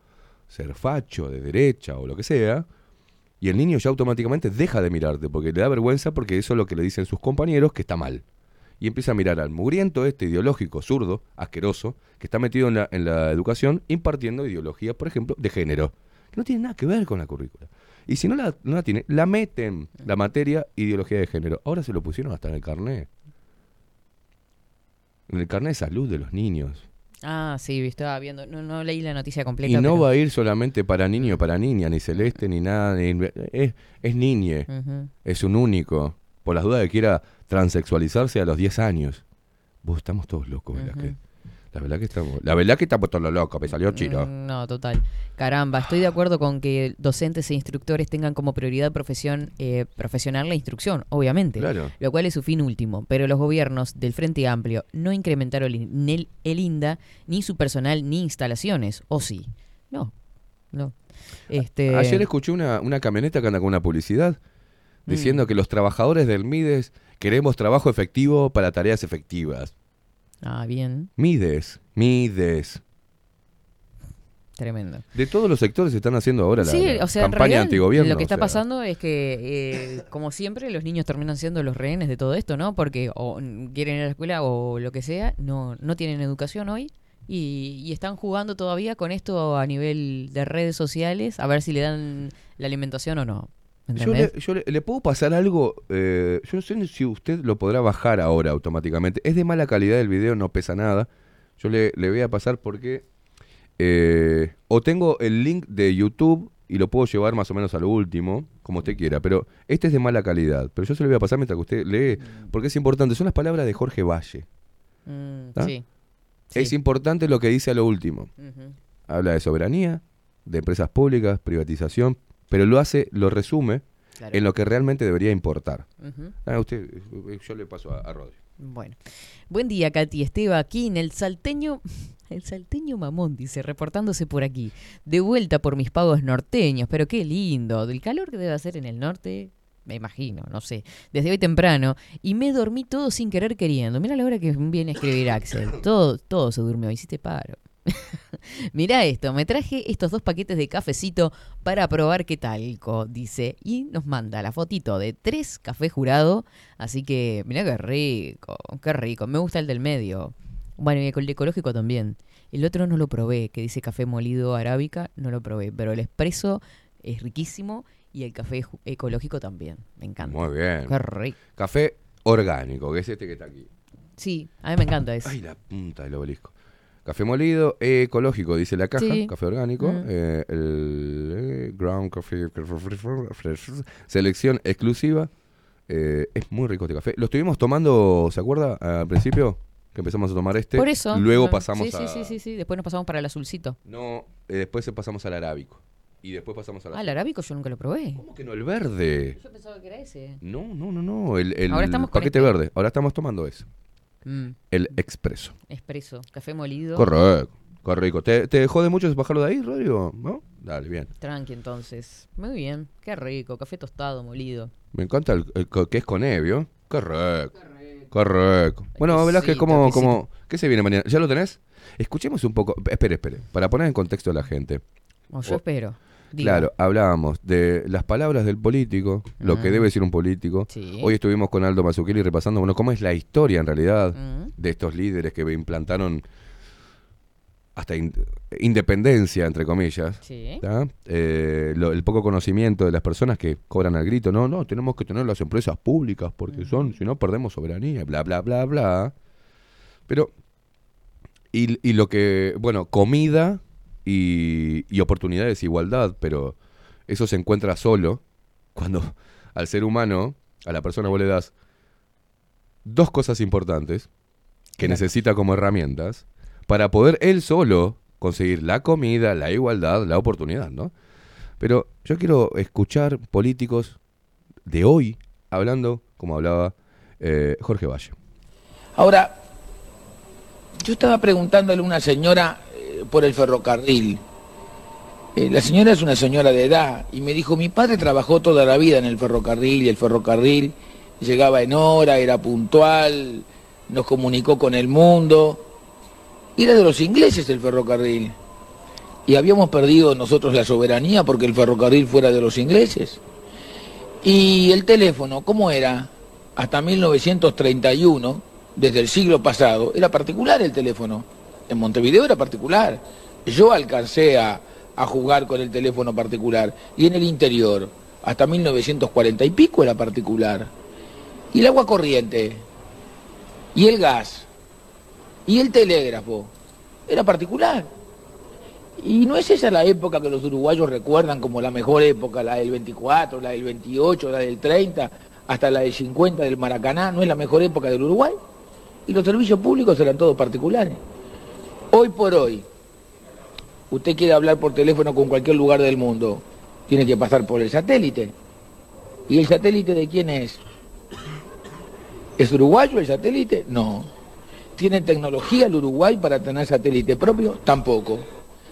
ser facho, de derecha o lo que sea. Y el niño ya automáticamente deja de mirarte porque le da vergüenza porque eso es lo que le dicen sus compañeros que está mal. Y empieza a mirar al mugriento este ideológico, zurdo, asqueroso, que está metido en la, en la educación impartiendo ideología, por ejemplo, de género. Que no tiene nada que ver con la currícula. Y si no la, no la tiene, la meten la materia ideología de género. Ahora se lo pusieron hasta en el carnet. En el carnet de salud de los niños. Ah, sí, estaba viendo. No, no leí la noticia completa. Y no pero- va a ir solamente para niño para niña, ni celeste, ni nada. ni- es, es niñe. Es un único. Por las dudas de que quiera transexualizarse a los 10 años. Vos estamos todos locos, Velázquez. La verdad que estamos, la verdad que estamos todos locos, me salió chino. Mm, No, total. Caramba, estoy de acuerdo con que docentes e instructores tengan como prioridad profesión eh, profesional la instrucción, obviamente. Claro. Lo cual es su fin último. Pero los gobiernos del Frente Amplio no incrementaron el, el- INDA, ni su personal, ni instalaciones. ¿O sí? No, no. Este, Ayer escuché una, una camioneta que anda con una publicidad Mm. diciendo que los trabajadores del Mides queremos trabajo efectivo para tareas efectivas. Ah, bien. Mides, Mides. Tremendo. De todos los sectores se están haciendo ahora la, Sí, la o sea, en campaña realidad antigobierno. lo que o está sea. pasando es que, eh, como siempre, los niños terminan siendo los rehenes de todo esto, ¿no? Porque o quieren ir a la escuela o lo que sea, no, no tienen educación hoy y, y están jugando todavía con esto a nivel de redes sociales a ver si le dan la alimentación o no. Yo, le, yo le- le puedo pasar algo, eh, yo no sé si usted lo podrá bajar ahora automáticamente. Es de mala calidad el video, no pesa nada. Yo le, le voy a pasar porque eh, o tengo el link de YouTube y lo puedo llevar más o menos a lo último, como usted quiera, pero este es de mala calidad. Pero yo se lo voy a pasar mientras que usted lee, porque es importante. Son las palabras de Jorge Valle. Mm, sí. Es importante lo que dice a lo último. Habla de soberanía, de empresas públicas, privatización, pero lo hace, lo resume Claro. en lo que realmente debería importar. Ah, usted, yo le paso a, a Rodri. Bueno. Buen día, Katy Esteba, aquí en el salteño. El salteño mamón, dice, reportándose por aquí. De vuelta por mis pagos norteños, pero qué lindo. Del calor que debe hacer en el norte, me imagino, no sé. Desde hoy temprano. Y me dormí todo sin querer queriendo. Mira la hora que viene a escribir Axel. Todo, todo se durmió. Hiciste paro. Mirá esto, me traje estos dos paquetes de cafecito para probar qué talco, dice. Y nos manda la fotito de tres café jurado. Así que, mirá qué rico, qué rico. Me gusta el del medio. Bueno, y el ecológico también. El otro no lo probé, que dice café molido arábica, no lo probé. Pero el expreso es riquísimo y el café ecológico también. Me encanta. Muy bien. Qué rico. Café orgánico, que es este que está aquí. Sí, a mí me encanta eso. Ay, la punta del obelisco. Café molido, ecológico, dice la caja. Sí. Café orgánico. Mm. eh, el eh, ground coffee. Selección exclusiva. eh, es muy rico este café. Lo estuvimos tomando, ¿se acuerda? Al principio, que empezamos a tomar este. Por eso. Luego no, pasamos sí, a. Sí, sí, sí, sí. Después nos pasamos para el azulcito. No, eh, después pasamos al arábico. Y después pasamos al Ah, el arábico yo nunca lo probé. ¿Cómo que no? El verde. Yo pensaba que era ese. No, no, no, no. El, el Ahora estamos con paquete este. verde. Ahora estamos tomando ese. Mm. El expreso. Expreso, café molido. Correcto. Qué rico. ¿Te, ¿Te jode mucho bajarlo de ahí, Rodrigo? ¿No? Dale, bien. Tranqui entonces. Muy bien. Qué rico. Café tostado, molido. Me encanta el, el co- que es con Evio. Qué rico. Bueno, Velázquez, Exquisito, ¿cómo, ¿qué se viene mañana? ¿Ya lo tenés? Escuchemos un poco. Espere, espere. Para poner en contexto a la gente. Yo O- espero. Claro, hablábamos de las palabras del político, lo que debe decir un político. Sí. Hoy estuvimos con Aldo Mazzucchelli repasando, bueno, cómo es la historia en realidad Mm. de estos líderes que implantaron hasta in- independencia, entre comillas. Sí. Eh, lo- el poco conocimiento de las personas que cobran al grito, no, no, tenemos que tener las empresas públicas porque son, si no perdemos soberanía, bla, bla, bla, bla. Pero, y, y lo que, bueno, comida y, y oportunidades, igualdad, pero eso se encuentra solo cuando al ser humano, a la persona vos le das dos cosas importantes que Claro. necesita como herramientas para poder él solo conseguir la comida, la igualdad, la oportunidad, ¿no? Pero yo quiero escuchar políticos de hoy hablando como hablaba eh, Jorge Valle. Ahora, yo estaba preguntándole a una señora por el ferrocarril. Eh, la señora es una señora de edad y me dijo, mi padre trabajó toda la vida en el ferrocarril y el ferrocarril llegaba en hora, era puntual, nos comunicó con el mundo. Era de los ingleses el ferrocarril. Y habíamos perdido nosotros la soberanía porque el ferrocarril fuera de los ingleses. Y el teléfono, ¿cómo era? Hasta 1931, desde el siglo pasado, era particular el teléfono. En Montevideo era particular. Yo alcancé a, jugar con el teléfono particular. Y en el interior, hasta 1940 y pico era particular. Y el agua corriente, y el gas, y el telégrafo, era particular. Y no es esa la época que los uruguayos recuerdan como la mejor época, la del 24, la del 28, la del 30, hasta la del 50 del Maracaná, no es la mejor época del Uruguay. Y los servicios públicos eran todos particulares. Hoy por hoy, usted quiere hablar por teléfono con cualquier lugar del mundo, tiene que pasar por el satélite. ¿Y el satélite de quién es? ¿Es uruguayo el satélite? No. ¿Tiene tecnología el Uruguay para tener satélite propio? Tampoco.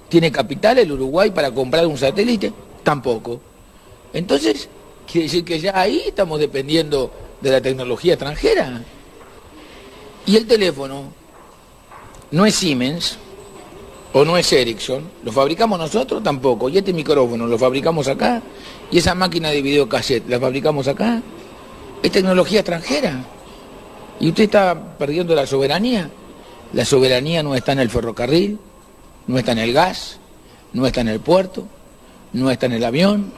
¿Tiene capital el Uruguay para comprar un satélite? Tampoco. Entonces, quiere decir que ya ahí estamos dependiendo de la tecnología extranjera. Y el teléfono no es Siemens o no es Ericsson, lo fabricamos nosotros tampoco. Y este micrófono lo fabricamos acá. Y esa máquina de videocassette la fabricamos acá. Es tecnología extranjera. Y usted está perdiendo la soberanía. La soberanía no está en el ferrocarril, no está en el gas, no está en el puerto, no está en el avión,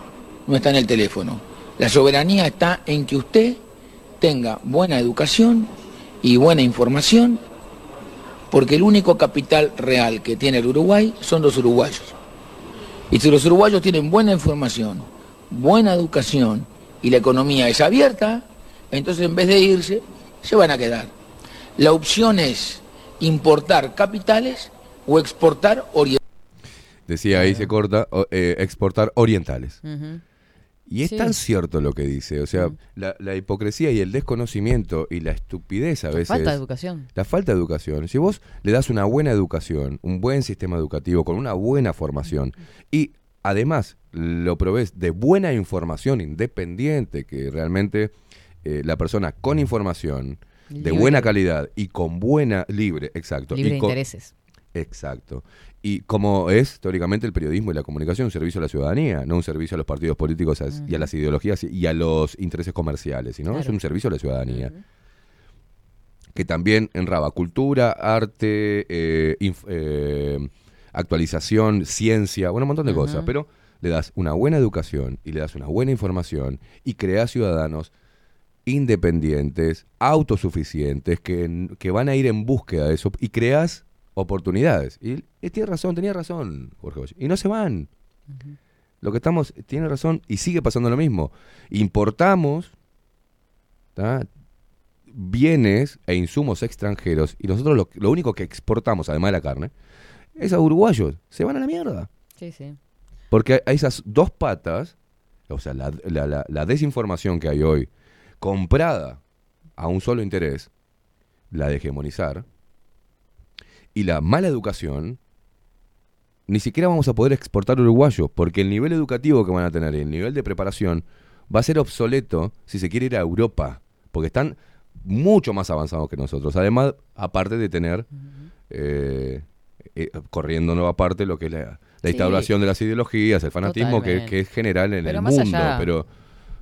no está en el teléfono. La soberanía está en que usted tenga buena educación y buena información, porque el único capital real que tiene el Uruguay son los uruguayos. Y si los uruguayos tienen buena información, buena educación y la economía es abierta, entonces en vez de irse, se van a quedar. La opción es importar capitales o exportar orientales. Decía ahí se corta, eh, exportar orientales. Ujú. Y es Sí. tan cierto lo que dice, o sea, la, la hipocresía y el desconocimiento y la estupidez a veces. falta de educación. La falta de educación. Si vos le das una buena educación, un buen sistema educativo, con una buena formación, y además lo provees de buena información independiente, que realmente eh, la persona con información, de buena calidad y con buena, libre, exacto. Libre y de con- intereses. Exacto. Y como es teóricamente el periodismo y la comunicación un servicio a la ciudadanía, no un servicio a los partidos políticos y a las ideologías y a los intereses comerciales, sino es un servicio a la ciudadanía. Que también enraba cultura, arte, eh, eh, actualización, ciencia, bueno, un montón de cosas, pero le das una buena educación y le das una buena información y creas ciudadanos independientes, autosuficientes, que, que van a ir en búsqueda de eso y creas oportunidades. Y, y tiene razón, tenía razón, Jorge Valle. Y no se van. Lo que estamos, tiene razón y sigue pasando lo mismo. Importamos ¿tá? bienes e insumos extranjeros y nosotros lo, lo único que exportamos, además de la carne, es a uruguayos. Se van a la mierda. Sí, sí. Porque a esas dos patas, o sea, la, la- la- la desinformación que hay hoy, comprada a un solo interés, la de hegemonizar, y la mala educación, ni siquiera vamos a poder exportar uruguayos, porque el nivel educativo que van a tener y el nivel de preparación va a ser obsoleto si se quiere ir a Europa, porque están mucho más avanzados que nosotros. Además, aparte de tener, eh, eh, corriendo nueva parte, lo que es la, la Sí. instauración de las ideologías, el fanatismo que, es general en Pero el mundo, allá- pero,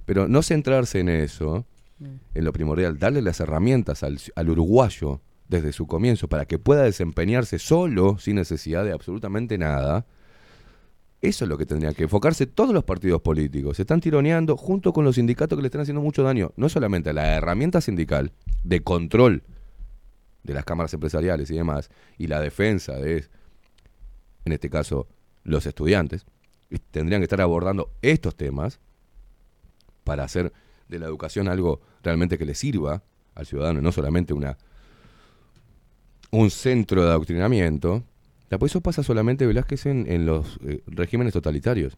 pero no centrarse en eso, Mm. en lo primordial, darle las herramientas al, al uruguayo desde su comienzo para que pueda desempeñarse solo, sin necesidad de absolutamente nada. Eso es lo que tendría que enfocarse todos los partidos políticos. Se están tironeando junto con los sindicatos que le están haciendo mucho daño, no solamente a la herramienta sindical de control de las cámaras empresariales y demás, y la defensa de, en este caso, los estudiantes, tendrían que estar abordando estos temas para hacer de la educación algo realmente que le sirva al ciudadano, no solamente una un centro de adoctrinamiento. Ya, pues eso pasa solamente, Velázquez, en, en los eh, regímenes totalitarios,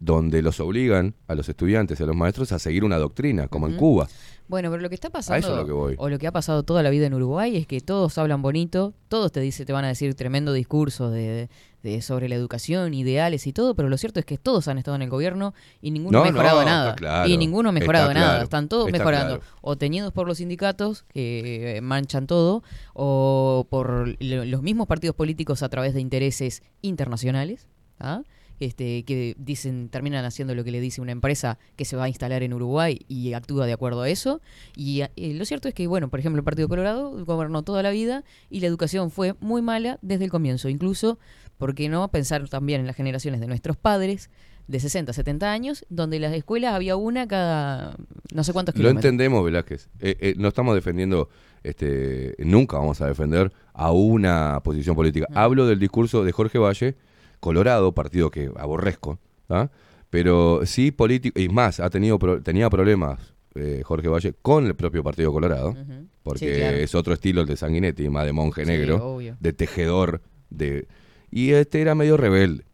donde los obligan a los estudiantes y a los maestros a seguir una doctrina, como en. Cuba. Bueno, pero lo que está A pasando, eso es lo que voy. o lo que ha pasado toda la vida en Uruguay, es que todos hablan bonito, todos te dicen, te van a decir tremendo discurso de, de- sobre la educación, ideales y todo, pero lo cierto es que todos han estado en el gobierno y ninguno No, ha mejorado no, nada. claro, y ninguno ha mejorado nada. claro, Están todos mejorando. claro. O teñidos por los sindicatos, que eh, manchan todo, o por lo- los mismos partidos políticos a través de intereses internacionales. ¿ah? Este, que dicen, terminan haciendo lo que le dice una empresa que se va a instalar en Uruguay y actúa de acuerdo a eso. Y eh, lo cierto es que, bueno, por ejemplo, el Partido Colorado gobernó toda la vida y la educación fue muy mala desde el comienzo. Incluso, ¿por qué no pensar también en las generaciones de nuestros padres de 60, 70 años, donde las escuelas había una cada no sé cuántos Lo kilómetros? entendemos, Velázquez. Eh, eh, no estamos defendiendo, este, nunca vamos a defender a una posición política. Hablo del discurso de Jorge Valle, Colorado, partido que aborrezco, ¿ah? pero sí político, y más, ha tenido pro- tenía problemas eh, Jorge Valle con el propio Partido Colorado, porque Sí, claro. es otro estilo el de Sanguinetti, más de monje negro, de tejedor de y este era medio rebelde,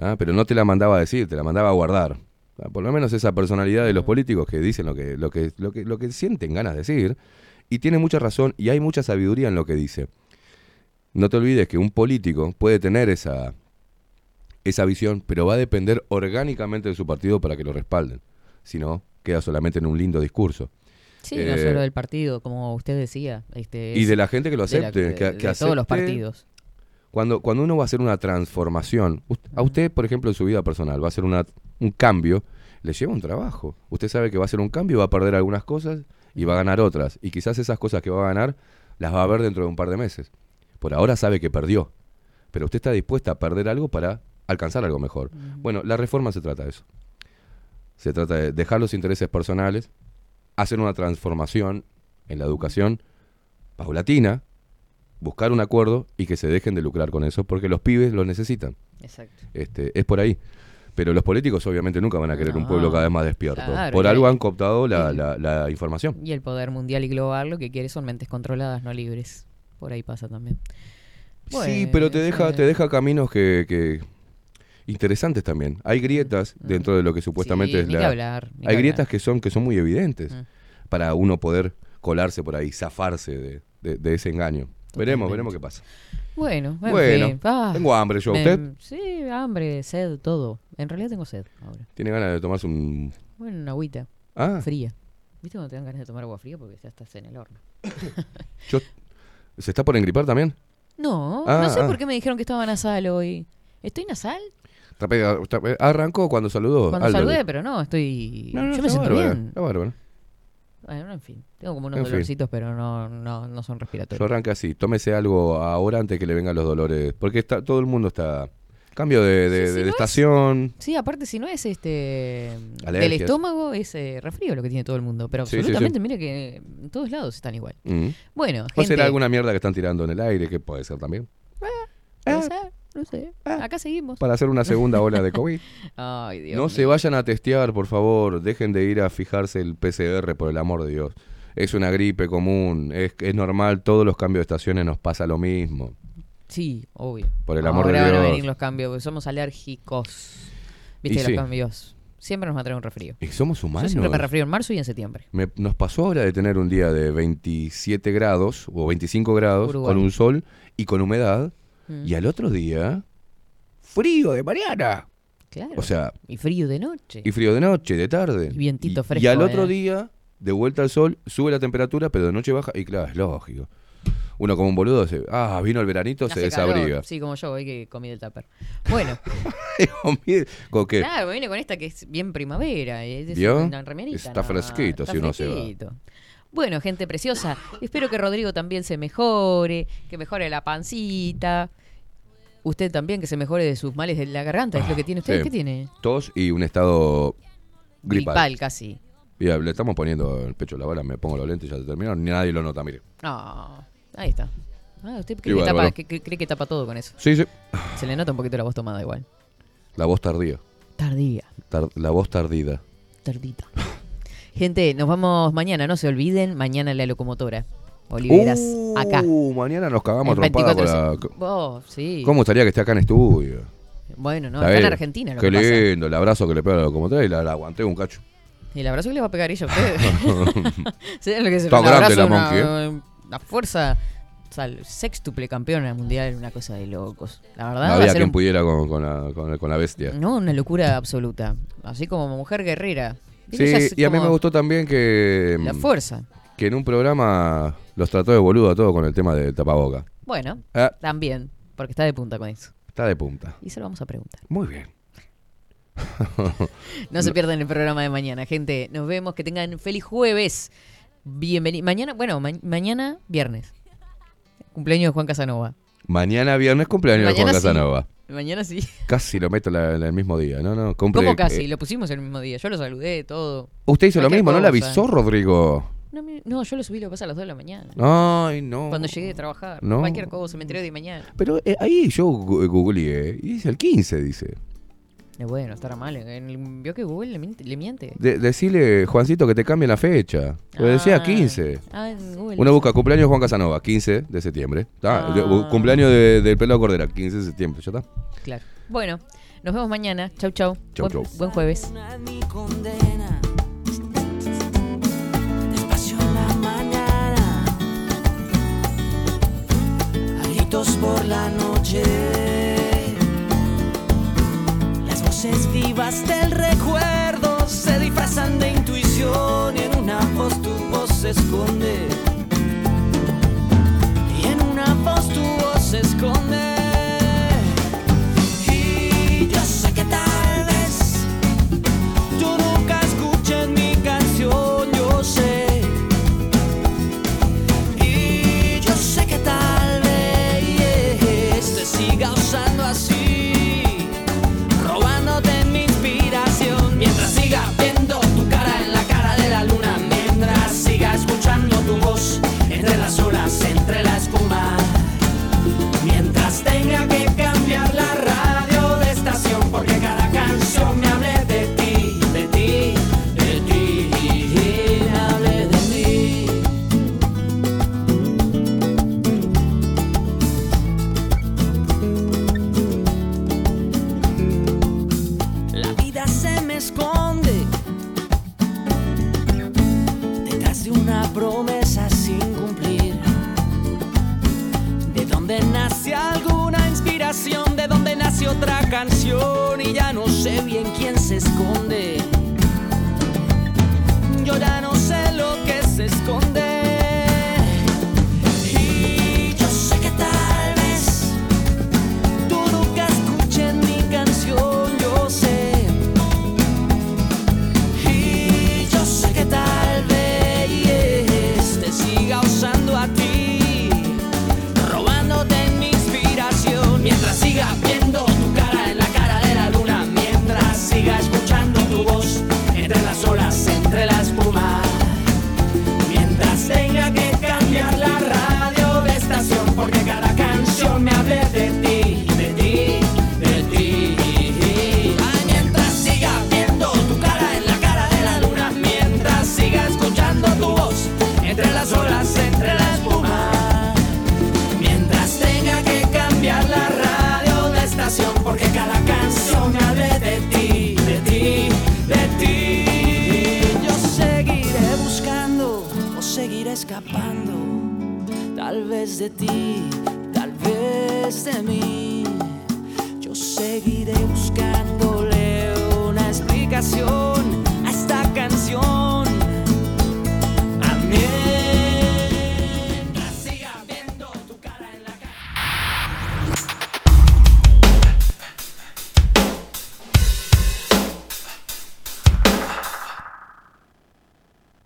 ¿ah? pero no te la mandaba a decir, te la mandaba a guardar. Ah, Por lo menos esa personalidad de los políticos que dicen lo que, lo que, lo que, lo que sienten ganas de decir, y tiene mucha razón y hay mucha sabiduría en lo que dice. No te olvides que un político puede tener esa, esa visión, pero va a depender orgánicamente de su partido para que lo respalden. Si no, queda solamente en un lindo discurso. Sí, no Eh, solo del partido, como usted decía. Este, y de la gente que lo de la- acepte. de- que, de que todos los partidos. Cuando, cuando uno va a hacer una transformación, a usted, por ejemplo, en su vida personal, va a hacer una, un cambio, le lleva un trabajo. Usted sabe que va a hacer un cambio, va a perder algunas cosas y va a ganar otras. Y quizás esas cosas que va a ganar las va a ver dentro de un par de meses. Por ahora sabe que perdió. Pero usted está dispuesta a perder algo para alcanzar algo mejor. Bueno, la reforma se trata de eso. Se trata de dejar los intereses personales, hacer una transformación en la educación paulatina, buscar un acuerdo y que se dejen de lucrar con eso, porque los pibes lo necesitan. Exacto. Este, es por ahí. Pero los políticos obviamente nunca van a querer un pueblo cada vez más despierto. claro, por algo han cooptado la, la- la información. Y el poder mundial y global lo que quiere son mentes controladas, no libres. Por ahí pasa también. sí, pero te deja, te deja caminos que, que interesantes también. Hay grietas dentro de lo que supuestamente Sí, es la. que hablar, que hay grietas hablar. que son, que son muy evidentes Mm. para uno poder colarse por ahí, zafarse de, de- de ese engaño. Veremos, Totalmente. veremos qué pasa. Bueno, en Bueno. Ah, tengo hambre yo. me- ¿Usted Sí, hambre, sed, todo. En realidad tengo sed ahora. tiene ganas de tomarse un. Bueno, una agüita. Ah. Fría. ¿Viste cuando te dan ganas de tomar agua fría? Porque ya estás en el horno. Yo, ¿Se está por engripar también? No, Ah, no sé ah. por qué me dijeron que estaba nasal hoy. ¿Estoy nasal? Está pe- arrancó cuando saludó. Cuando Aldo. saludé, pero no, estoy... No, no, Yo me siento bárbaro, bien. Está bárbaro. Bueno, en fin. Tengo como unos En fin. dolorcitos, pero no, no, no son Yo respiratorios. arranca así. Tómese algo ahora antes que le vengan los dolores. Porque está, todo el mundo está. Cambio de, de- Sí, sí, de no es- estación. Sí, aparte si no es este del Alergias. estómago, es eh, resfrío lo que tiene todo el mundo. Pero Sí, sí, sí. absolutamente, mire que en todos lados están igual. Mm. Bueno, ¿O gente, será alguna mierda que están tirando en el aire? Que puede ser también. no sé, no sé. Acá seguimos. Para hacer una segunda ola de COVID. Ay, Dios no se vayan a testear, por favor. Dejen de ir a fijarse el PCR, por el amor de Dios. Es una gripe común. Es, es normal. Todos los cambios de estaciones nos pasa lo mismo. Sí, obvio. Por el amor de Ahora van a Dios. venir los cambios, porque somos alérgicos. Viste Y los sí. cambios. Siempre nos va a traer un resfrío. Y somos Yo humanos. siempre me resfrío en marzo y en septiembre. Me- nos pasó ahora de tener un día de 27 grados o 25 grados Uruguay. con un sol y con humedad. Mm. Y al otro día, frío de mañana. Claro. O sea, Y frío de noche. y frío de noche, de tarde. Y vientito fresco, Y al otro eh. día, de vuelta al sol, sube la temperatura, pero de noche baja. Y claro, es lógico. Uno como un boludo se, ah, vino el veranito, se calor. desabriga. Sí, como yo, hoy que comí del tupper. Bueno, ¿Con qué? claro, me vine con esta que es bien primavera. Es ¿Vio? una remerita, Está no, fresquito está si uno se va. Bueno, gente preciosa, espero que Rodrigo también se mejore, que mejore la pancita. Usted también, que se mejore de sus males de la garganta, es lo que tiene usted. Sí. ¿Qué tiene? Tos y un estado gripal. Gripal casi. Mira, le estamos poniendo el pecho a la bala, me pongo los lentes y ya se terminó. Ni nadie lo nota, mire. Ah, ahí está. Ah, usted cree que, tapa, que- que- cree que tapa todo con eso. Sí, sí. Se le nota un poquito la voz tomada igual. La voz tardía. Tardía. Tar- la voz tardida. Tardita. Gente, nos vamos mañana, no se olviden, mañana la locomotora. Oliveras, acá. Uh, mañana nos cagamos trompada con 24 la... Oh, sí. ¿Cómo estaría que esté acá en estudio? Bueno, no, Está acá en. Argentina lo Qué que pasa. lindo, el abrazo que le pega a la locomotora y la, la aguanté un cacho. Y el abrazo que le va a pegar ella a ustedes. ¿Saben lo que es Está un grande la una, monkey, una fuerza. O sea, el sextuple campeona mundial, una cosa de locos. La verdad, No había quien un- pudiera con, con la, con, con la bestia. no, una locura absoluta. Así como mujer guerrera. Sí, y a mí me gustó también que... La mm, fuerza. Que en un programa los trató de boludo a todo con el tema del tapaboca. Bueno, Ah. también, porque está de punta con eso. Está de punta. Y se lo vamos a preguntar. Muy bien. No se pierdan el programa de mañana, gente. Nos vemos, que tengan feliz jueves. Bienvenido. Mañana, bueno, ma- mañana viernes. Cumpleaños de Juan Casanova. Mañana viernes cumpleaños de Juan sí. Casanova. Mañana sí. Casi lo meto la- la- el mismo día, ¿no? no cumple- ¿Cómo casi? eh, Lo pusimos el mismo día. Yo lo saludé, todo. usted hizo lo Cualquier mismo, ¿no? Cosa. avisó Rodrigo. No, me- no, yo lo subí lo pasa a las 2 de la mañana. Ay, no. Cuando llegué de trabajar. No. Cualquier cosa, me enteré de mañana. Pero eh, ahí yo gu- googleé y dice el 15, dice. Es bueno, estará mal. Eh, Vio que Google le miente. Le decile, Juancito, que te cambie la fecha. Lo ah, decía 15. Ah. Uno busca cumpleaños de Juan Casanova, 15 de septiembre. Está, ah. de- Ah. Cumpleaños de- del Cordera, 15 de septiembre. Ya está. Claro. Bueno, nos vemos mañana. Chau, chau. Chau, Buen- chau. Buen jueves. Por la noche vivas del recuerdo se disfrazan de intuición y en una voz tu voz se esconde. Y en una voz tu voz se esconde. esconde. de ti.